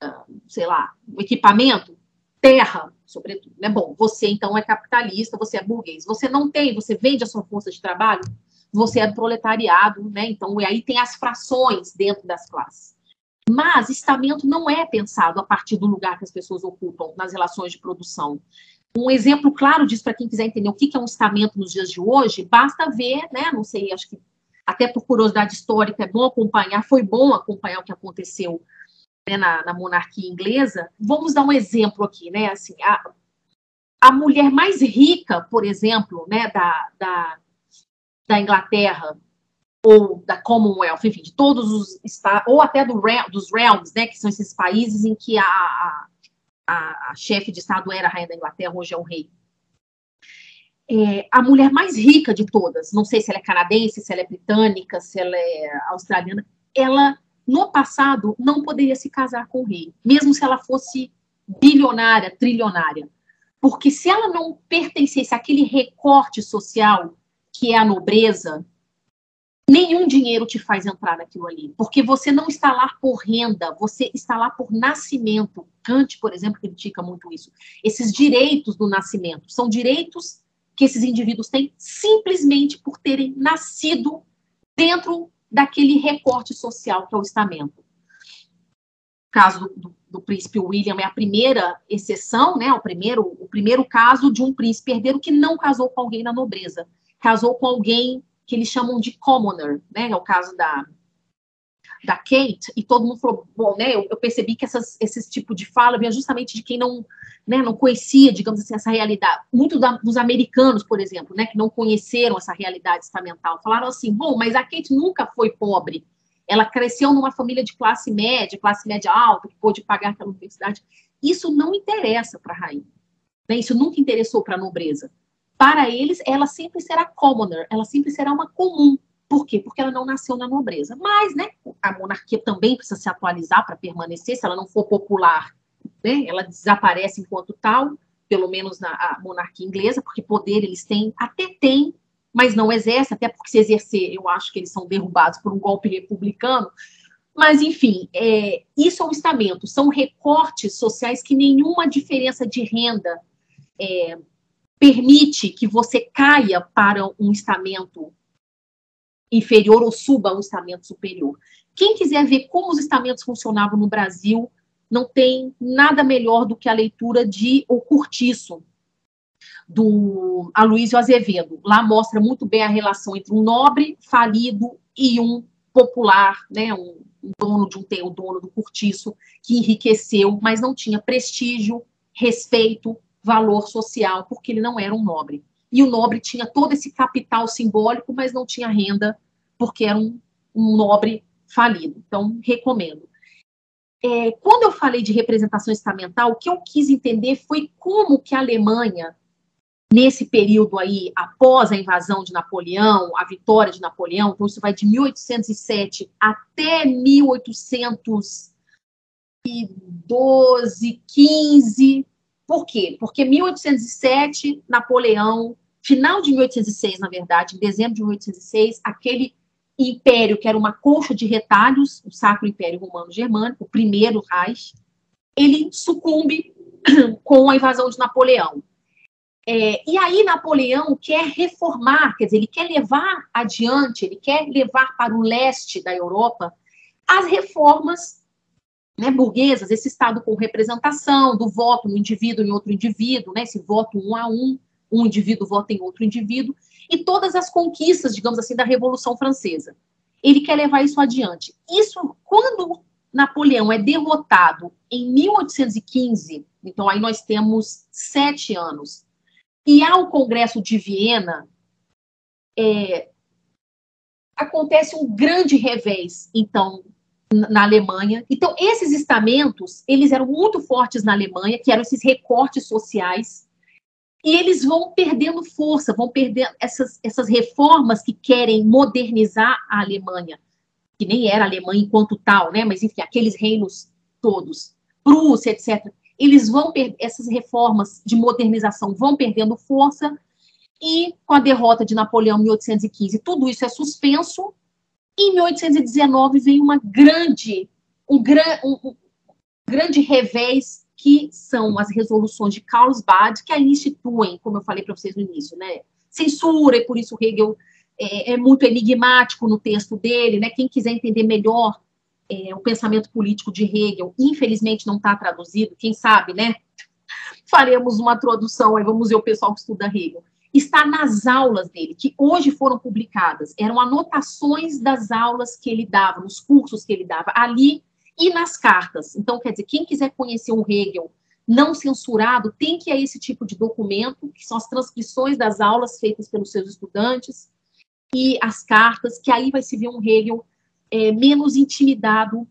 ah, sei lá, equipamento, terra, sobretudo. Né? Bom, você então é capitalista, você é burguês. Você não tem, você vende a sua força de trabalho, você é proletariado, né? Então, e aí tem as frações dentro das classes. Mas estamento não é pensado a partir do lugar que as pessoas ocupam nas relações de produção. Um exemplo claro disso, para quem quiser entender o que é um estamento nos dias de hoje, basta ver, né? Não sei, acho que até por curiosidade histórica é bom acompanhar, foi bom acompanhar o que aconteceu né, na, na, monarquia inglesa. Vamos dar um exemplo aqui, né? Assim, a, a mulher mais rica, por exemplo, né, da, da, da Inglaterra ou da Commonwealth, enfim, de todos os estados, ou até do, dos realms, né, que são esses países em que a, a a, a chefe de Estado era a rainha da Inglaterra, hoje é o rei. É, a mulher mais rica de todas, não sei se ela é canadense, se ela é britânica, se ela é australiana, ela, no passado, não poderia se casar com o rei, mesmo se ela fosse bilionária, trilionária. Porque se ela não pertencesse àquele recorte social que é a nobreza, nenhum dinheiro te faz entrar naquilo ali, porque você não está lá por renda, você está lá por nascimento. Kant, por exemplo, critica muito isso. Esses direitos do nascimento são direitos que esses indivíduos têm simplesmente por terem nascido dentro daquele recorte social que é o estamento. O caso do, do, do, príncipe William é a primeira exceção, né? O primeiro, o primeiro caso de um príncipe herdeiro que não casou com alguém na nobreza, casou com alguém que eles chamam de commoner, né? É o caso da, da Kate, e todo mundo falou, bom, né? Eu, eu percebi que essas, esse tipo de fala vinha justamente de quem não, né, não conhecia, digamos assim, essa realidade. Muito da, dos americanos, por exemplo, né, que não conheceram essa realidade estamental, falaram assim, bom, mas a Kate nunca foi pobre. Ela cresceu numa família de classe média, classe média alta, que pôde pagar aquela universidade. Isso não interessa para a rainha. Né? Isso nunca interessou para a nobreza para eles, ela sempre será commoner, ela sempre será uma comum. Por quê? Porque ela não nasceu na nobreza. Mas, né, a monarquia também precisa se atualizar para permanecer, se ela não for popular, né, ela desaparece enquanto tal, pelo menos na monarquia inglesa, porque poder eles têm, até têm, mas não exercem, até porque se exercer, eu acho que eles são derrubados por um golpe republicano. Mas, enfim, é, isso é um estamento, são recortes sociais que nenhuma diferença de renda é, permite que você caia para um estamento inferior ou suba um estamento superior. Quem quiser ver como os estamentos funcionavam no Brasil, não tem nada melhor do que a leitura de O Curtiço, do Aloysio Azevedo. Lá mostra muito bem a relação entre um nobre falido e um popular, né, um dono de um o dono do curtiço, que enriqueceu, mas não tinha prestígio, respeito, valor social, porque ele não era um nobre. E o nobre tinha todo esse capital simbólico, mas não tinha renda, porque era um, um nobre falido. Então, recomendo. É, quando eu falei de representação estamental, o que eu quis entender foi como que a Alemanha, nesse período aí, após a invasão de Napoleão, a vitória de Napoleão, então isso vai de 1807 até 1812, 15, por quê? Porque 1807, Napoleão, final de 1806, na verdade, em dezembro de 1806, aquele império que era uma colcha de retalhos, o Sacro Império Romano Germânico, o primeiro Reich, ele sucumbe [CLEARS THROAT] com a invasão de Napoleão. É, e aí Napoleão quer reformar, quer dizer, ele quer levar adiante, ele quer levar para o leste da Europa as reformas né, burguesas, esse Estado com representação do voto no indivíduo em outro indivíduo, né, esse voto um a um, um indivíduo vota em outro indivíduo, e todas as conquistas, digamos assim, da Revolução Francesa. Ele quer levar isso adiante. Isso, quando Napoleão é derrotado em 1815, então aí nós temos sete anos, e há o Congresso de Viena, é, acontece um grande revés, então, na Alemanha. Então, esses estamentos, eles eram muito fortes na Alemanha, que eram esses recortes sociais, e eles vão perdendo força, vão perder essas, essas reformas que querem modernizar a Alemanha, que nem era Alemanha enquanto tal, né? Mas enfim, aqueles reinos todos, Prússia, etc. Eles vão perder essas reformas de modernização vão perdendo força e com a derrota de Napoleão em 1815, tudo isso é suspenso. Em 1819 vem uma grande um, um, um grande revés que são as resoluções de Carlsbad, que aí instituem, como eu falei para vocês no início, né, censura, e por isso Hegel é, é, muito enigmático no texto dele, né, quem quiser entender melhor é, o pensamento político de Hegel, infelizmente não está traduzido, quem sabe, né, [LAUGHS] faremos uma tradução, aí vamos ver o pessoal que estuda Hegel, está nas aulas dele, que hoje foram publicadas, eram anotações das aulas que ele dava, nos cursos que ele dava, ali e nas cartas. Então, quer dizer, quem quiser conhecer um Hegel não censurado, tem que ir a esse tipo de documento, que são as transcrições das aulas feitas pelos seus estudantes, e as cartas, que aí vai se ver um Hegel é, menos intimidado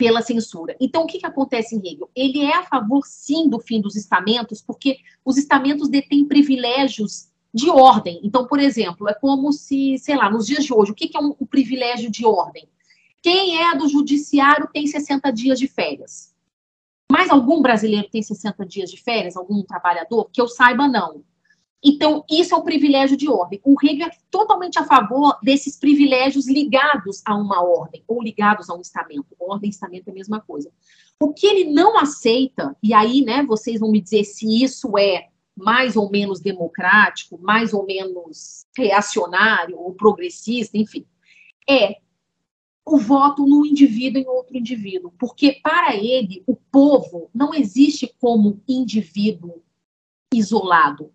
pela censura. Então, o que, que acontece em Hegel? Ele é a favor, sim, do fim dos estamentos, porque os estamentos detêm privilégios de ordem. Então, por exemplo, é como se, sei lá, nos dias de hoje, o que, que é um, um privilégio de ordem? Quem é do judiciário tem 60 dias de férias. Mais algum brasileiro tem 60 dias de férias? Algum trabalhador? Que eu saiba, não. Então, isso é o privilégio de ordem. O Hegel é totalmente a favor desses privilégios ligados a uma ordem, ou ligados a um estamento. Ordem e estamento é a mesma coisa. O que ele não aceita, e aí, né, vocês vão me dizer se isso é mais ou menos democrático, mais ou menos reacionário, ou progressista, enfim, é o voto no indivíduo em outro indivíduo, porque para ele o povo não existe como indivíduo isolado.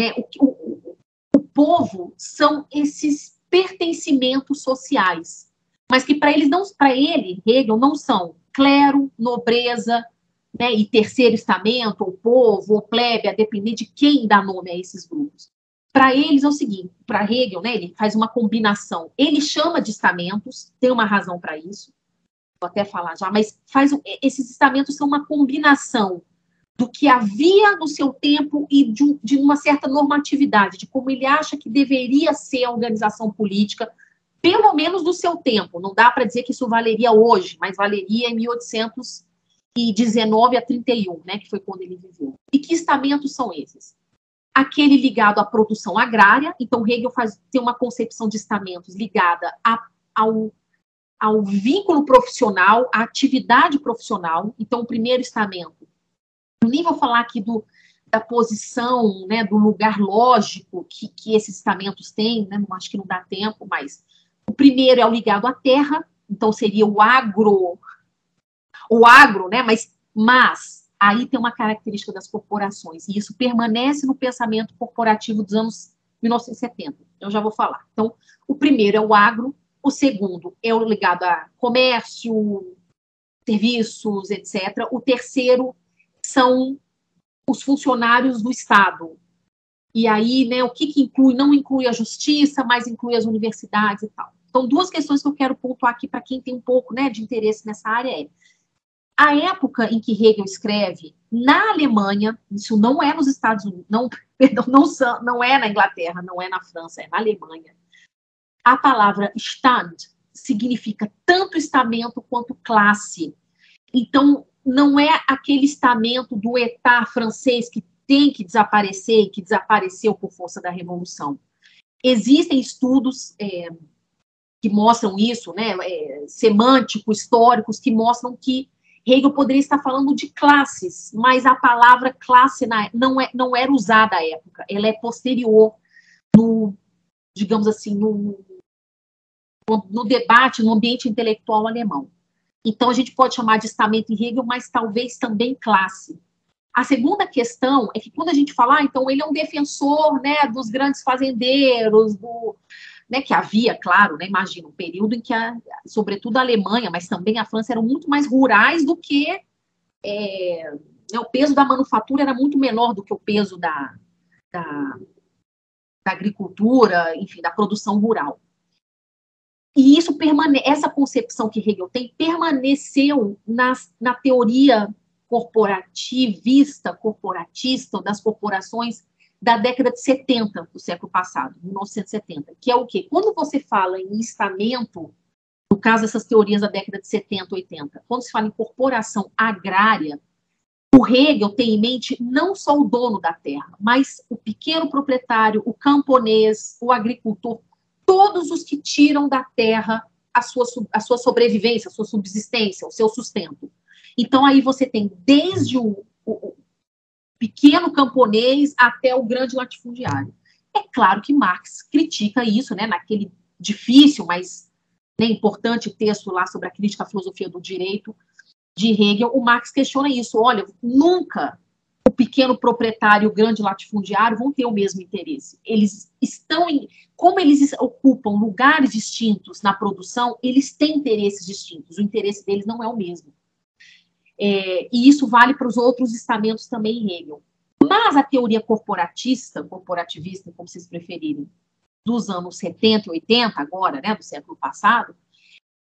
Né? O, o, o povo são esses pertencimentos sociais, mas que para eles não, para ele Hegel não são clero, nobreza, né, e terceiro estamento, ou povo, ou plebe, a depender de quem dá nome a esses grupos. Para eles é o seguinte, para Hegel, né, ele faz uma combinação. Ele chama de estamentos, tem uma razão para isso, vou até falar já, mas faz esses estamentos são uma combinação do que havia no seu tempo e de, de uma certa normatividade, de como ele acha que deveria ser a organização política, pelo menos do seu tempo. Não dá para dizer que isso valeria hoje, mas valeria em 1819 a 31, né, que foi quando ele viveu. E que estamentos são esses? aquele ligado à produção agrária, então Hegel faz, tem uma concepção de estamentos ligada a, ao, ao vínculo profissional, à atividade profissional, então o primeiro estamento, nem vou falar aqui do, da posição, né, do lugar lógico que, que esses estamentos têm, né, não acho que não dá tempo, mas o primeiro é o ligado à terra, então seria o agro, o agro, né, mas, mas aí tem uma característica das corporações, e isso permanece no pensamento corporativo dos anos 1970. Eu já vou falar. Então, o primeiro é o agro, o segundo é o ligado a comércio, serviços, etc. O terceiro são os funcionários do Estado. E aí, né, o que, que inclui? Não inclui a justiça, mas inclui as universidades e tal. Então, duas questões que eu quero pontuar aqui para quem tem um pouco né, de interesse nessa área é a época em que Hegel escreve na Alemanha, isso não é nos Estados Unidos, não, [LAUGHS] perdão, não, não é na Inglaterra, não é na França, é na Alemanha. A palavra Stand significa tanto estamento quanto classe. Então, não é aquele estamento do Etat francês que tem que desaparecer e que desapareceu por força da Revolução. Existem estudos é, que mostram isso, né, é, semânticos, históricos, que mostram que Hegel poderia estar falando de classes, mas a palavra classe não, é, não era usada à época, ela é posterior no, digamos assim, no, no debate, no ambiente intelectual alemão. Então, a gente pode chamar de estamento em Hegel, mas talvez também classe. A segunda questão é que quando a gente fala, ah, então ele é um defensor né, dos grandes fazendeiros, do, né, que havia, claro, né, imagina, um período em que, a, sobretudo a Alemanha, mas também a França, eram muito mais rurais do que é, né, o peso da manufatura era muito menor do que o peso da, da, da agricultura, enfim, da produção rural. E isso permane essa concepção que Hegel tem permaneceu na, na teoria corporativista, corporatista, das corporações da década de 70 do século passado, 1970, que é o quê? Quando você fala em estamento, no caso dessas teorias da década de 70, 80, quando se fala em corporação agrária, o Hegel tem em mente não só o dono da terra, mas o pequeno proprietário, o camponês, o agricultor, todos os que tiram da terra a sua, a sua sobrevivência, a sua subsistência, o seu sustento. Então, aí você tem desde o, o, pequeno camponês até o grande latifundiário. É claro que Marx critica isso, né, naquele difícil, mas né, importante texto lá sobre a crítica à filosofia do direito de Hegel, o Marx questiona isso. Olha, nunca o pequeno proprietário o grande latifundiário vão ter o mesmo interesse. Eles estão em. Como eles ocupam lugares distintos na produção, eles têm interesses distintos. O interesse deles não é o mesmo. É, e isso vale para os outros estamentos também em Hegel. Mas a teoria corporatista, corporativista, como vocês preferirem, dos anos 70 e 80, agora, né, do século passado,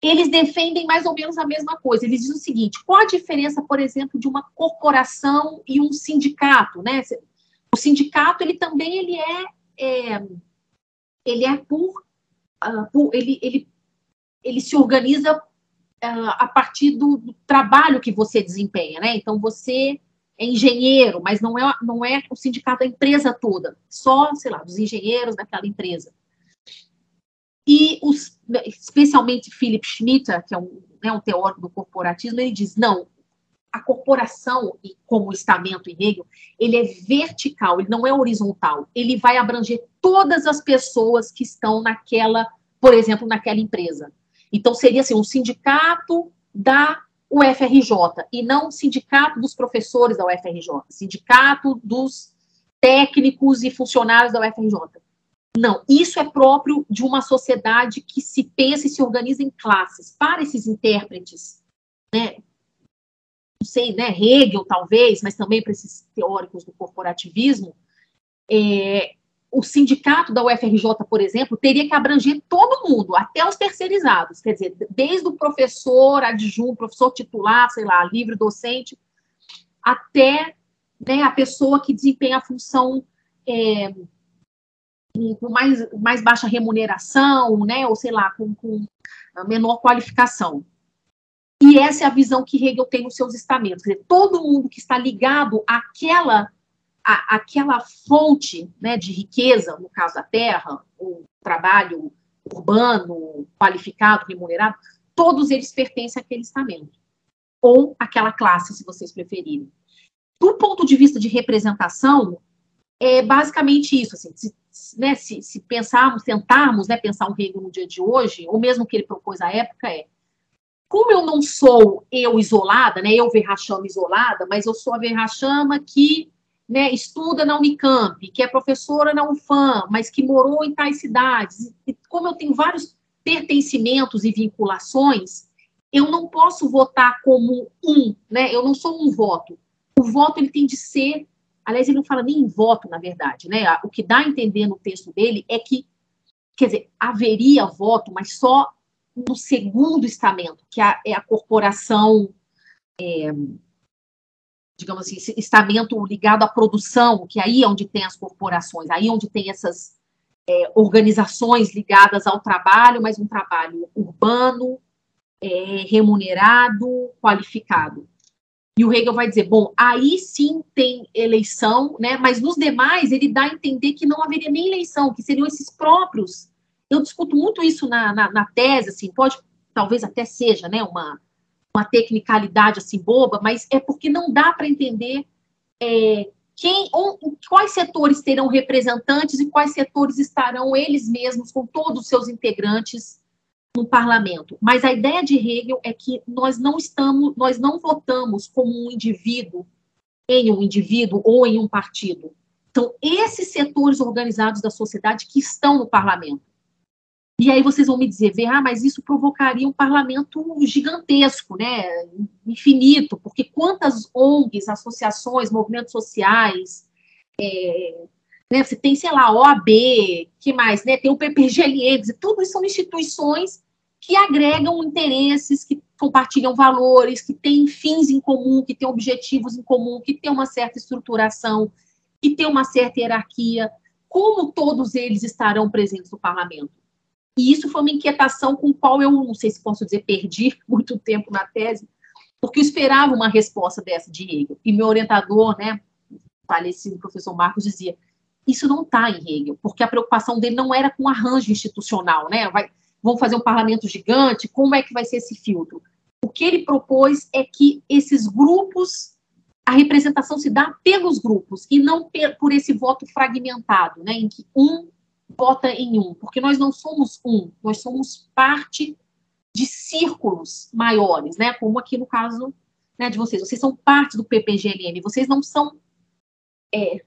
eles defendem mais ou menos a mesma coisa. Eles dizem o seguinte: qual a diferença, por exemplo, de uma corporação e um sindicato? Né? O sindicato ele também ele é, é ele é por, uh, por ele, ele, ele se organiza a partir do, do, trabalho que você desempenha, né? Então você é engenheiro, mas não é, não é o sindicato da empresa toda, só, sei lá, dos engenheiros daquela empresa. E os, especialmente Philip Schmitter, que é um, né, um teórico do corporatismo, ele diz, não, a corporação, como estamento em Hegel, ele é vertical, ele não é horizontal. Ele vai abranger todas as pessoas que estão naquela, por exemplo, naquela empresa. Então, seria assim, um sindicato da UFRJ, e não um sindicato dos professores da UFRJ, sindicato dos técnicos e funcionários da UFRJ. Não, isso é próprio de uma sociedade que se pensa e se organiza em classes. Para esses intérpretes, né, não sei, né, Hegel talvez, mas também para esses teóricos do corporativismo, é, o sindicato da UFRJ, por exemplo, teria que abranger todo mundo, até os terceirizados, quer dizer, desde o professor adjunto, professor titular, sei lá, livre docente, até né, a pessoa que desempenha a função é, com mais, mais baixa remuneração, né, ou sei lá, com, com menor qualificação. E essa é a visão que Hegel tem nos seus estamentos. Dizer, todo mundo que está ligado àquela a, aquela fonte né, de riqueza, no caso da terra, o trabalho urbano, qualificado, remunerado, todos eles pertencem àquele estamento. Ou àquela classe, se vocês preferirem. Do ponto de vista de representação, é basicamente isso. Assim, se, né, se, se pensarmos, tentarmos né, pensar um Hegel no dia de hoje, ou mesmo o que ele propôs à época, é como eu não sou eu isolada, né, eu Verrachama isolada, mas eu sou a Verrachama que né, estuda na Unicamp, que é professora na UFAM, mas que morou em tais cidades, e como eu tenho vários pertencimentos e vinculações, eu não posso votar como um, né? Eu não sou um voto. O voto ele tem de ser, aliás, ele não fala nem em voto, na verdade, né? O que dá a entender no texto dele é que, quer dizer, haveria voto, mas só no segundo estamento, que é a corporação é, digamos assim, estamento ligado à produção, que aí é onde tem as corporações, aí é onde tem essas é, organizações ligadas ao trabalho, mas um trabalho urbano, é, remunerado, qualificado. E o Hegel vai dizer, bom, aí sim tem eleição, né? Mas nos demais ele dá a entender que não haveria nem eleição, que seriam esses próprios. Eu discuto muito isso na, na, na tese, assim, pode, talvez até seja, né, uma uma tecnicalidade assim boba, mas é porque não dá para entender é, quem, ou, quais setores terão representantes e quais setores estarão eles mesmos com todos os seus integrantes no parlamento. Mas a ideia de Hegel é que nós não estamos, nós não votamos como um indivíduo em um indivíduo ou em um partido. Então, esses setores organizados da sociedade que estão no parlamento. E aí vocês vão me dizer, ah, mas isso provocaria um parlamento gigantesco, né, infinito, porque quantas ONGs, associações, movimentos sociais, é, né, você tem, sei lá, OAB, que mais, né, tem o PPGLN, tudo isso são instituições que agregam interesses, que compartilham valores, que têm fins em comum, que têm objetivos em comum, que têm uma certa estruturação, que têm uma certa hierarquia. Como todos eles estarão presentes no parlamento? E isso foi uma inquietação com qual eu, não sei se posso dizer, perdi [LAUGHS] muito tempo na tese, porque eu esperava uma resposta dessa de Hegel. E meu orientador, né, falecido professor Marcos, dizia: isso não está em Hegel, porque a preocupação dele não era com arranjo institucional, né? Vai, vão fazer um parlamento gigante, como é que vai ser esse filtro? O que ele propôs é que esses grupos, a representação se dá pelos grupos e não por esse voto fragmentado, né, em que um vota em um, porque nós não somos um, nós somos parte de círculos maiores, né? Como aqui no caso né, de vocês, vocês são parte do PPGLN, vocês não são é,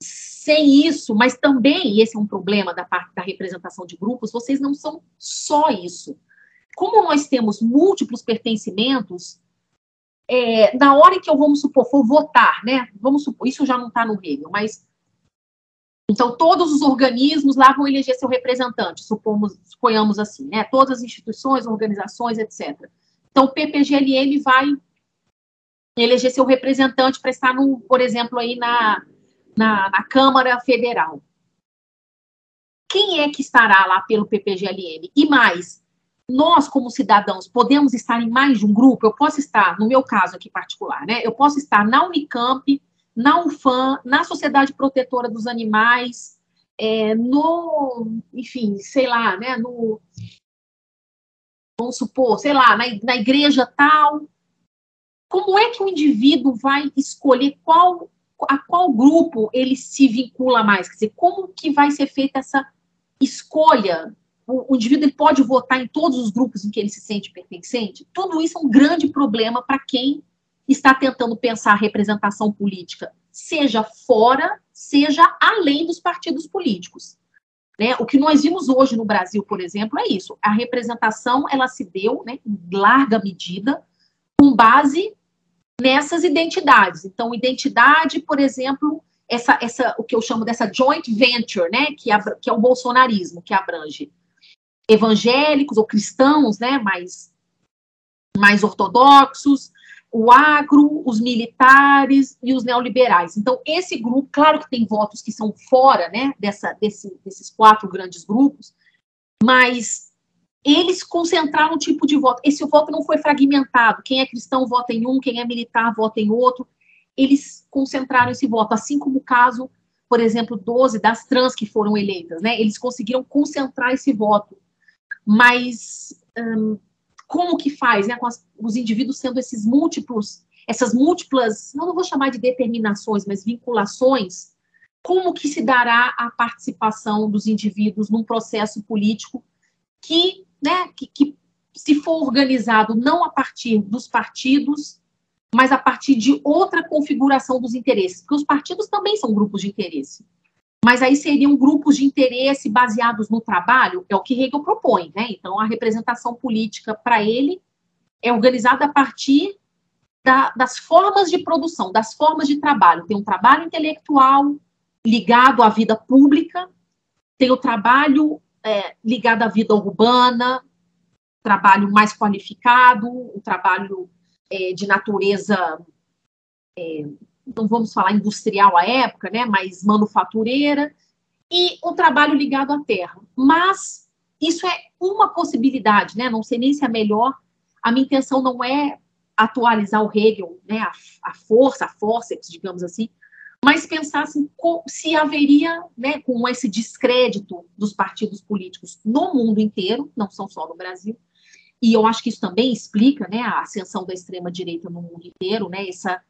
sem isso, mas também, e esse é um problema da parte da representação de grupos, vocês não são só isso. Como nós temos múltiplos pertencimentos, é, na hora em que eu, vamos supor, for votar, né? Vamos supor, isso já não está no Hegel, mas então, todos os organismos lá vão eleger seu representante, supomos, suponhamos assim, né? Todas as instituições, organizações, etc. Então, o PPGLN vai eleger seu representante para estar, no, por exemplo, aí na, na, na, Câmara Federal. Quem é que estará lá pelo PPGLN? E mais, nós, como cidadãos, podemos estar em mais de um grupo? Eu posso estar, no meu caso aqui particular, né? Eu posso estar na Unicamp, na UFAM, na Sociedade Protetora dos Animais, é, no, enfim, sei lá, né, no, vamos supor, sei lá, na, na igreja tal. Como é que o indivíduo vai escolher qual a qual grupo ele se vincula mais? Quer dizer, como que vai ser feita essa escolha? O, o indivíduo ele pode votar em todos os grupos em que ele se sente pertencente? Tudo isso é um grande problema para quem está tentando pensar a representação política, seja fora, seja além dos partidos políticos. Né? O que nós vimos hoje no Brasil, por exemplo, é isso. A representação ela se deu, né, em larga medida, com base nessas identidades. Então, identidade, por exemplo, essa, essa, o que eu chamo dessa joint venture, né, que, que é o bolsonarismo, que abrange evangélicos ou cristãos, né, mais, mais ortodoxos, o agro, os militares e os neoliberais. Então, esse grupo, claro que tem votos que são fora né, dessa, desse, desses quatro grandes grupos, mas eles concentraram um tipo de voto. Esse voto não foi fragmentado. Quem é cristão vota em um, quem é militar vota em outro. Eles concentraram esse voto, assim como o caso, por exemplo, 12 das trans que foram eleitas. Né? Eles conseguiram concentrar esse voto. Mas hum, como que faz, né, com as, os indivíduos sendo esses múltiplos, essas múltiplas, não, vou chamar de determinações, mas vinculações, como que se dará a participação dos indivíduos num processo político que, né, que, que se for organizado não a partir dos partidos, mas a partir de outra configuração dos interesses, porque os partidos também são grupos de interesse mas aí seriam grupos de interesse baseados no trabalho, é o que Hegel propõe, né? Então, a representação política para ele é organizada a partir da, das formas de produção, das formas de trabalho. Tem um trabalho intelectual ligado à vida pública, tem o trabalho é, ligado à vida urbana, trabalho mais qualificado, o trabalho é, de natureza é, não vamos falar industrial à época, né, mas manufatureira, e o trabalho ligado à terra. Mas isso é uma possibilidade, né, não sei nem se é melhor. A minha intenção não é atualizar o Hegel, né, a, a força, a forceps, digamos assim, mas pensar assim, se haveria, né, com esse descrédito dos partidos políticos no mundo inteiro, não são só no Brasil, e eu acho que isso também explica né, a ascensão da extrema-direita no mundo inteiro, né, essa,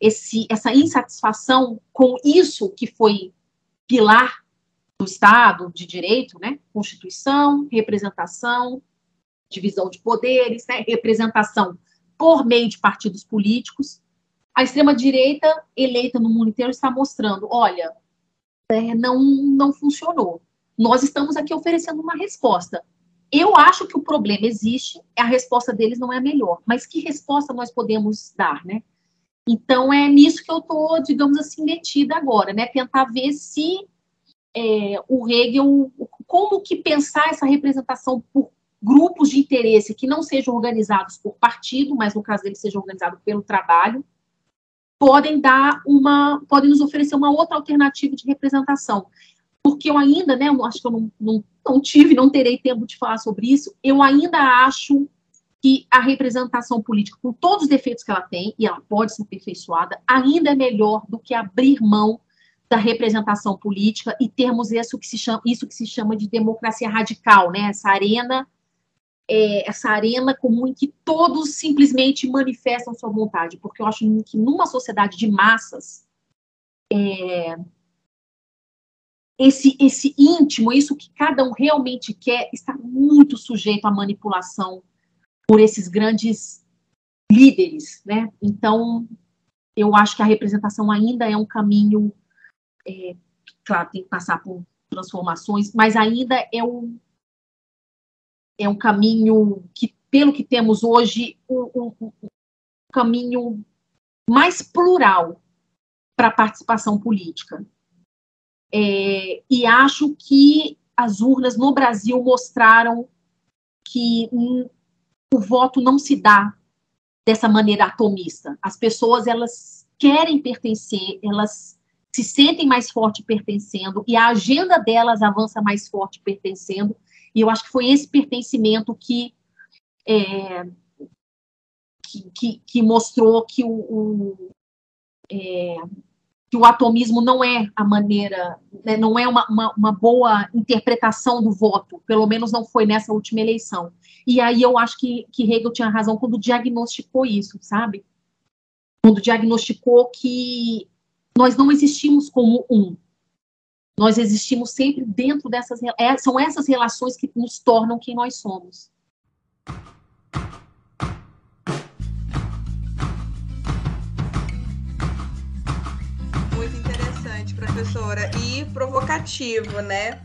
esse, essa insatisfação com isso que foi pilar do Estado de direito, né, Constituição, representação, divisão de poderes, né, representação por meio de partidos políticos. A extrema-direita eleita no mundo inteiro está mostrando, olha, é, não, não funcionou. Nós estamos aqui oferecendo uma resposta. Eu acho que o problema existe, a resposta deles não é a melhor, mas que resposta nós podemos dar, né? Então é nisso que eu estou, digamos assim, metida agora, né? Tentar ver se é, o Hegel, como que pensar essa representação por grupos de interesse que não sejam organizados por partido, mas no caso dele sejam organizados pelo trabalho, podem dar uma, podem nos oferecer uma outra alternativa de representação. Porque eu ainda, né, eu acho que eu não, não, não tive, não terei tempo de falar sobre isso, eu ainda acho que a representação política, com todos os defeitos que ela tem, e ela pode ser aperfeiçoada, ainda é melhor do que abrir mão da representação política e termos isso que se chama, isso que se chama de democracia radical, né? Essa arena é, essa arena comum em que todos simplesmente manifestam sua vontade, porque eu acho que numa sociedade de massas, é, esse, esse íntimo, isso que cada um realmente quer, está muito sujeito à manipulação por esses grandes líderes, né? Então, eu acho que a representação ainda é um caminho, é, claro, tem que passar por transformações, mas ainda é um, é um caminho que, pelo que temos hoje, um, um, um caminho mais plural para a participação política. É, e acho que as urnas no Brasil mostraram que hum, o voto não se dá dessa maneira atomista. As pessoas elas querem pertencer, elas se sentem mais forte pertencendo e a agenda delas avança mais forte pertencendo e eu acho que foi esse pertencimento que, é, que, que, que, mostrou que o, o é, que o atomismo não é a maneira, né, não é uma, uma, uma, boa interpretação do voto, pelo menos não foi nessa última eleição. E aí eu acho que, que Hegel tinha razão quando diagnosticou isso, sabe? Quando diagnosticou que nós não existimos como um, nós existimos sempre dentro dessas. É, são essas relações que nos tornam quem nós somos. Muito interessante, professora, e provocativo, né?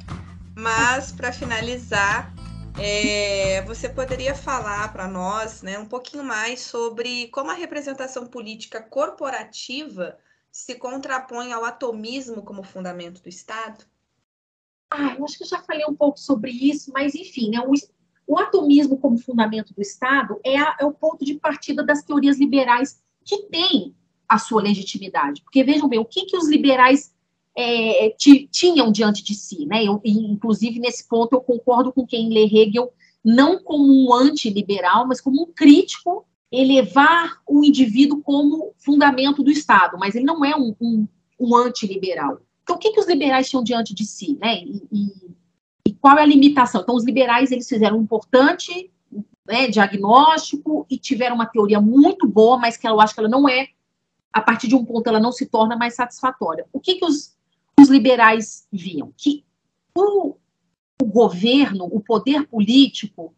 Mas, para finalizar, é, você poderia falar para nós né, um pouquinho mais sobre como a representação política corporativa se contrapõe ao atomismo como fundamento do Estado? Ah, eu acho que eu já falei um pouco sobre isso, mas enfim, né, o, o atomismo como fundamento do Estado é, a, é o ponto de partida das teorias liberais que têm a sua legitimidade. Porque vejam bem, o que, que os liberais é, tinham diante de si, né? Eu, inclusive, nesse ponto, eu concordo com quem lê Hegel não como um antiliberal, mas como um crítico elevar o indivíduo como fundamento do Estado, mas ele não é um, um, um antiliberal. Então, o que, que os liberais tinham diante de si, né? E, e, e qual é a limitação? Então, os liberais eles fizeram um importante né, diagnóstico e tiveram uma teoria muito boa, mas que eu acho que ela não é, a partir de um ponto, ela não se torna mais satisfatória. O que, que os, os liberais viam? Que o, o governo, o poder político,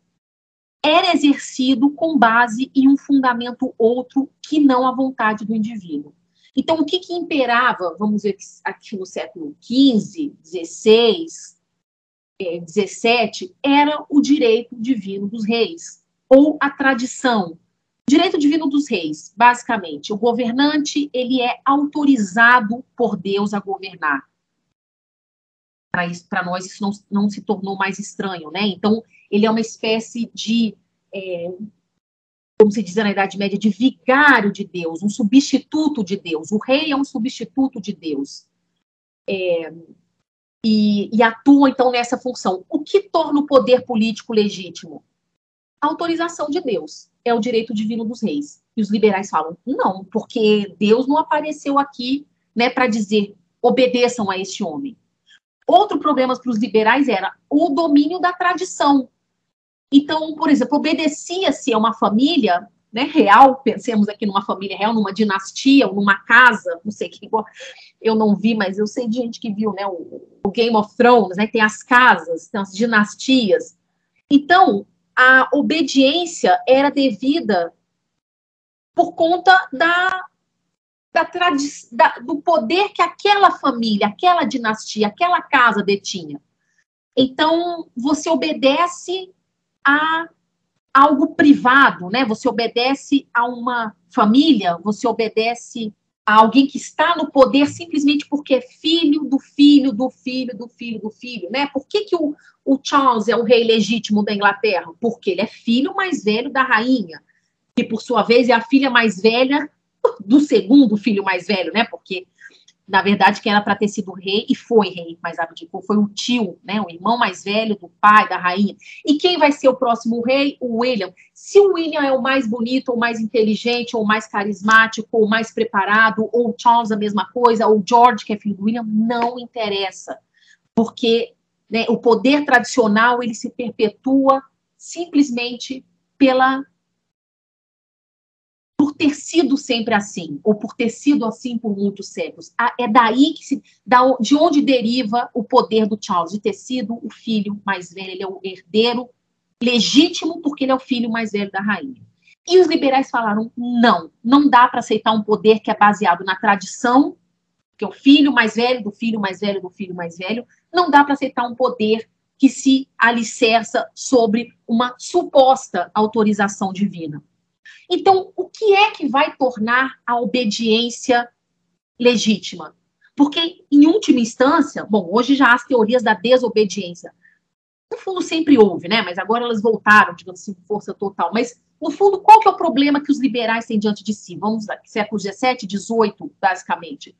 era exercido com base em um fundamento outro que não a vontade do indivíduo. Então, o que, que imperava, vamos dizer, aqui no século XV, XVI, XVII, era o direito divino dos reis, ou a tradição. Direito divino dos reis, basicamente, o governante ele é autorizado por Deus a governar. Para nós isso não, não se tornou mais estranho, né? Então, ele é uma espécie de, é, como se diz na Idade Média, de vigário de Deus, um substituto de Deus. O rei é um substituto de Deus. É, e, e, atua, então, nessa função. O que torna o poder político legítimo? A autorização de Deus. É o direito divino dos reis. E os liberais falam, não, porque Deus não apareceu aqui né, para dizer obedeçam a este homem. Outro problema para os liberais era o domínio da tradição Então, por exemplo, obedecia-se a uma família né, real, pensemos aqui numa família real, numa dinastia, ou numa casa, não sei que eu não vi, mas eu sei de gente que viu, né, o, Game of Thrones, né, tem as casas, tem as dinastias. Então, a obediência era devida por conta da, da, da do poder que aquela família, aquela dinastia, aquela casa detinha. Então, você obedece a algo privado, né? Você obedece a uma família, você obedece a alguém que está no poder simplesmente porque é filho do filho do filho do filho do filho, né? Por que, que o, o Charles é o rei legítimo da Inglaterra? Porque ele é filho mais velho da rainha, que por sua vez é a filha mais velha do segundo filho mais velho, né? Porque na verdade, quem era para ter sido rei e foi rei, mas abdicou, foi o tio, né, o irmão mais velho do pai, da rainha. E quem vai ser o próximo rei? O William. Se o William é o mais bonito, ou mais inteligente, ou mais carismático, ou mais preparado, ou Charles a mesma coisa, ou George, que é filho do William, não interessa. Porque né, o poder tradicional, ele se perpetua simplesmente pela por ter sido sempre assim, ou por ter sido assim por muitos séculos. É daí que se, de onde deriva o poder do Charles, de ter sido o filho mais velho, ele é o herdeiro legítimo, porque ele é o filho mais velho da rainha. E os liberais falaram: não, não dá para aceitar um poder que é baseado na tradição, que é o filho mais velho do filho mais velho do filho mais velho, não dá para aceitar um poder que se alicerça sobre uma suposta autorização divina. Então, o que é que vai tornar a obediência legítima? Porque, em última instância, bom, hoje já há as teorias da desobediência. No fundo, sempre houve, né? Mas agora elas voltaram, digamos assim, com força total. Mas, no fundo, qual que é o problema que os liberais têm diante de si? Vamos lá, século XVII, XVIII, basicamente.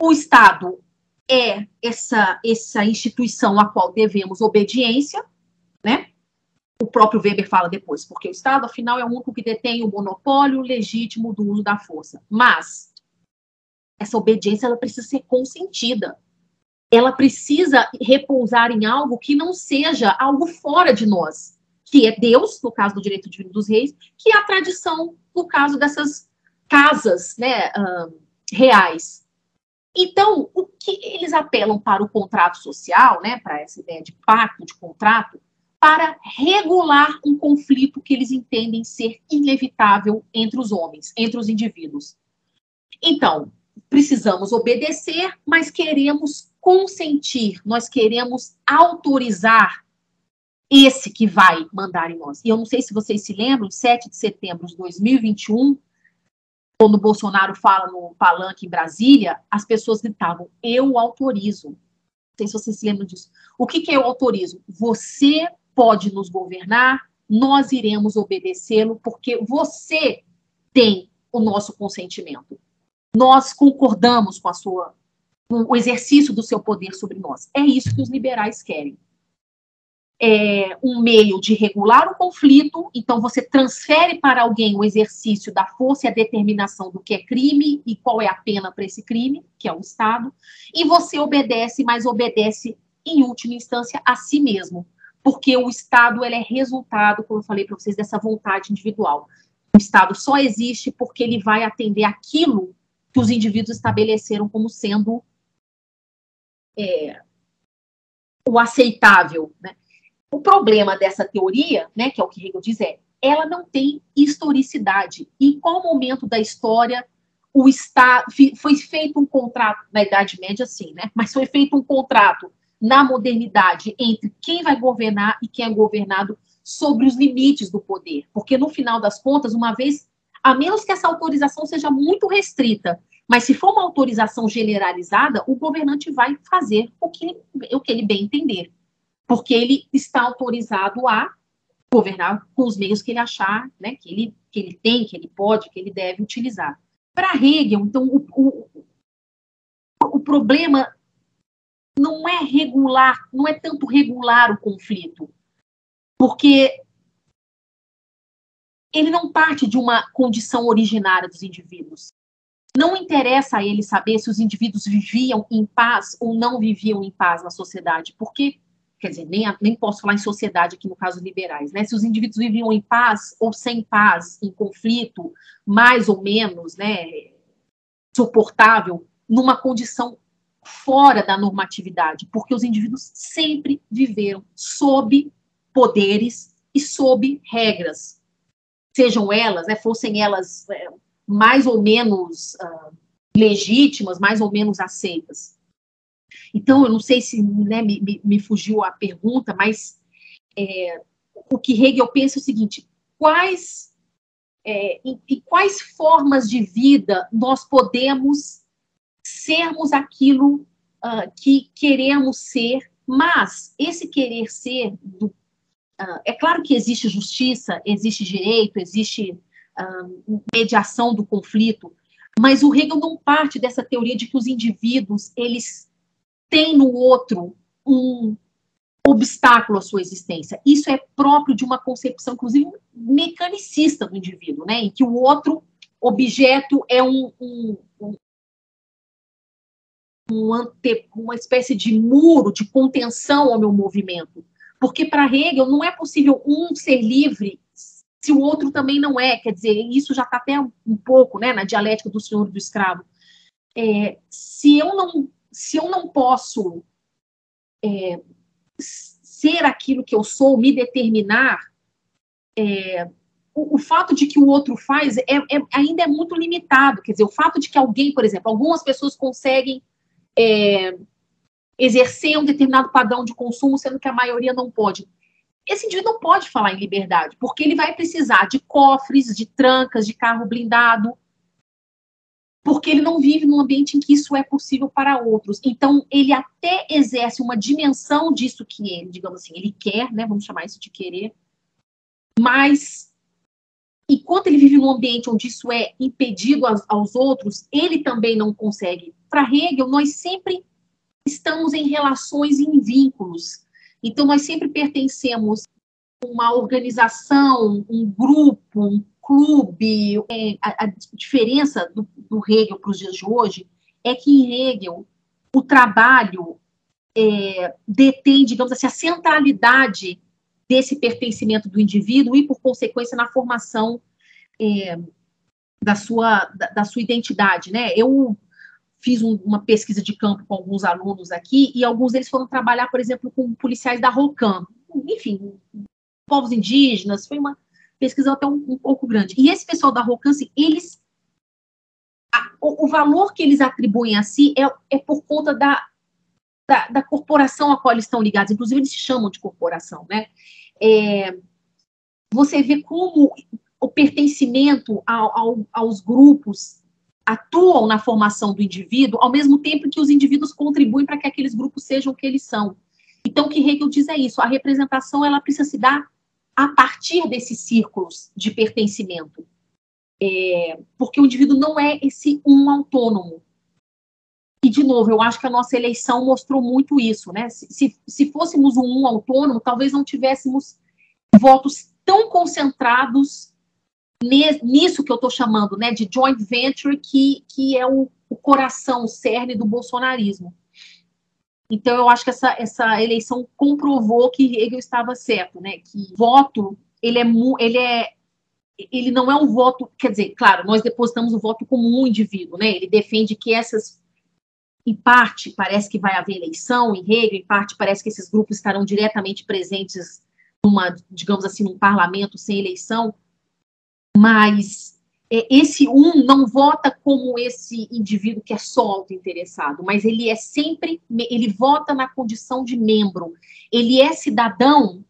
O Estado é essa, essa instituição a qual devemos obediência, né? O próprio Weber fala depois, porque o Estado, afinal, é o único que detém o monopólio legítimo do uso da força. Mas essa obediência ela precisa ser consentida. Ela precisa repousar em algo que não seja algo fora de nós, que é Deus, no caso do direito divino dos reis, que é a tradição, no caso dessas casas né, reais. Então, o que eles apelam para o contrato social, né, para essa ideia de pacto, de contrato, para regular um conflito que eles entendem ser inevitável entre os homens, entre os indivíduos. Então, precisamos obedecer, mas queremos consentir, nós queremos autorizar esse que vai mandar em nós. E eu não sei se vocês se lembram, 7 de setembro de 2021, quando o Bolsonaro fala no palanque em Brasília, as pessoas gritavam: Eu autorizo. Não sei se vocês se lembram disso. O que, que é eu autorizo? Você pode nos governar, nós iremos obedecê-lo, porque você tem o nosso consentimento. Nós concordamos com a sua com o exercício do seu poder sobre nós. É isso que os liberais querem. É um meio de regular o conflito, então você transfere para alguém o exercício da força e a determinação do que é crime e qual é a pena para esse crime, que é o Estado, e você obedece, mas obedece em última instância a si mesmo, porque o Estado ele é resultado, como eu falei para vocês, dessa vontade individual. O Estado só existe porque ele vai atender aquilo que os indivíduos estabeleceram como sendo é, o aceitável. Né? O problema dessa teoria, né, que é o que Hegel diz, é ela não tem historicidade. Em qual momento da história o Estado foi feito um contrato na Idade Média, sim, né? Mas foi feito um contrato na modernidade entre quem vai governar e quem é governado sobre os limites do poder. Porque, no final das contas, uma vez, a menos que essa autorização seja muito restrita, mas se for uma autorização generalizada, o governante vai fazer o que, o que ele bem entender. Porque ele está autorizado a governar com os meios que ele achar, né, que, ele, que ele tem, que ele pode, que ele deve utilizar. Para Hegel, então, o, o, o problema não é regular, não é tanto regular o conflito, porque ele não parte de uma condição originária dos indivíduos. Não interessa a ele saber se os indivíduos viviam em paz ou não viviam em paz na sociedade, porque quer dizer, nem, nem posso falar em sociedade aqui no caso liberais, né? Se os indivíduos viviam em paz ou sem paz, em conflito, mais ou menos, né, suportável, numa condição fora da normatividade, porque os indivíduos sempre viveram sob poderes e sob regras, sejam elas, né, fossem elas é, mais ou menos uh, legítimas, mais ou menos aceitas. Então, eu não sei se né, me, me, fugiu a pergunta, mas é, o que Hegel pensa é o seguinte: quais é, em, em quais formas de vida nós podemos sermos aquilo uh, que queremos ser, mas esse querer ser, uh, é claro que existe justiça, existe direito, existe uh, mediação do conflito, mas o Hegel não parte dessa teoria de que os indivíduos eles têm no outro um obstáculo à sua existência. Isso é próprio de uma concepção, inclusive, mecanicista do indivíduo, né? em que o outro objeto é um, um, um ante, uma espécie de muro de contenção ao meu movimento. Porque para Hegel não é possível um ser livre se o outro também não é. Quer dizer, isso já está até um pouco né, na dialética do senhor e do escravo. É, se, eu não, se eu não posso é, ser aquilo que eu sou, me determinar, é, o, o, fato de que o outro faz é, é, ainda é muito limitado. Quer dizer, o fato de que alguém, por exemplo, algumas pessoas conseguem é, exercer um determinado padrão de consumo, sendo que a maioria não pode. Esse indivíduo não pode falar em liberdade, porque ele vai precisar de cofres, de trancas, de carro blindado, porque ele não vive num ambiente em que isso é possível para outros. Então, ele até exerce uma dimensão disso que ele, digamos assim, ele quer, né? Vamos chamar isso de querer, mas enquanto ele vive num ambiente onde isso é impedido aos, aos outros, ele também não consegue para Hegel, nós sempre estamos em relações e em vínculos. Então, nós sempre pertencemos a uma organização, um grupo, um clube. É, a, a, diferença do, do Hegel para os dias de hoje é que em Hegel o trabalho é, detém, digamos assim, a centralidade desse pertencimento do indivíduo e, por consequência, na formação é, da, sua, da, da, sua identidade. Né? Eu fiz um, uma pesquisa de campo com alguns alunos aqui, e alguns deles foram trabalhar, por exemplo, com policiais da ROCAM, enfim, povos indígenas, foi uma pesquisa até um, um pouco grande. E esse pessoal da ROCAM, assim, eles, a, o, o, valor que eles atribuem a si é, é por conta da, da, da, corporação a qual eles estão ligados, inclusive eles se chamam de corporação, né? É, você vê como o pertencimento ao, ao, aos grupos atuam na formação do indivíduo, ao mesmo tempo que os indivíduos contribuem para que aqueles grupos sejam o que eles são. Então, o que Hegel diz é isso: a representação ela precisa se dar a partir desses círculos de pertencimento. É, porque o indivíduo não é esse um autônomo. E, de novo, eu acho que a nossa eleição mostrou muito isso, né? Se, se, se fôssemos um um autônomo, talvez não tivéssemos votos tão concentrados nisso que eu estou chamando né, de joint venture, que, que é o, o, coração, o cerne do bolsonarismo. Então, eu acho que essa, essa eleição comprovou que Hegel estava certo, né? Que voto, ele é, ele é ele não é um voto, quer dizer, claro, nós depositamos o voto como um indivíduo, né? Ele defende que essas, em parte, parece que vai haver eleição em Hegel, em parte, parece que esses grupos estarão diretamente presentes numa, digamos assim, num parlamento sem eleição, mas é, esse um não vota como esse indivíduo que é só auto-interessado, mas ele é sempre, ele vota na condição de membro. Ele é cidadão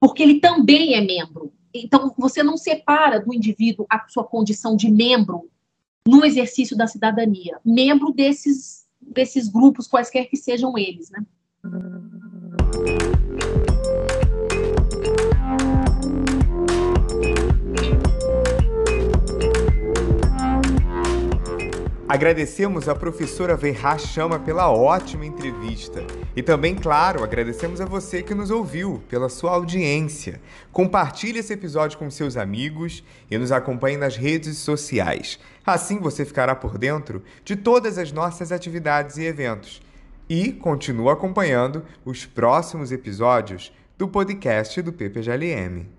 porque ele também é membro. Então, você não separa do indivíduo a sua condição de membro no exercício da cidadania, membro desses, desses grupos, quaisquer que sejam eles, né? Agradecemos a professora Verra Chama pela ótima entrevista. E também, claro, agradecemos a você que nos ouviu pela sua audiência. Compartilhe esse episódio com seus amigos e nos acompanhe nas redes sociais. Assim você ficará por dentro de todas as nossas atividades e eventos. E continua acompanhando os próximos episódios do podcast do PPGLM.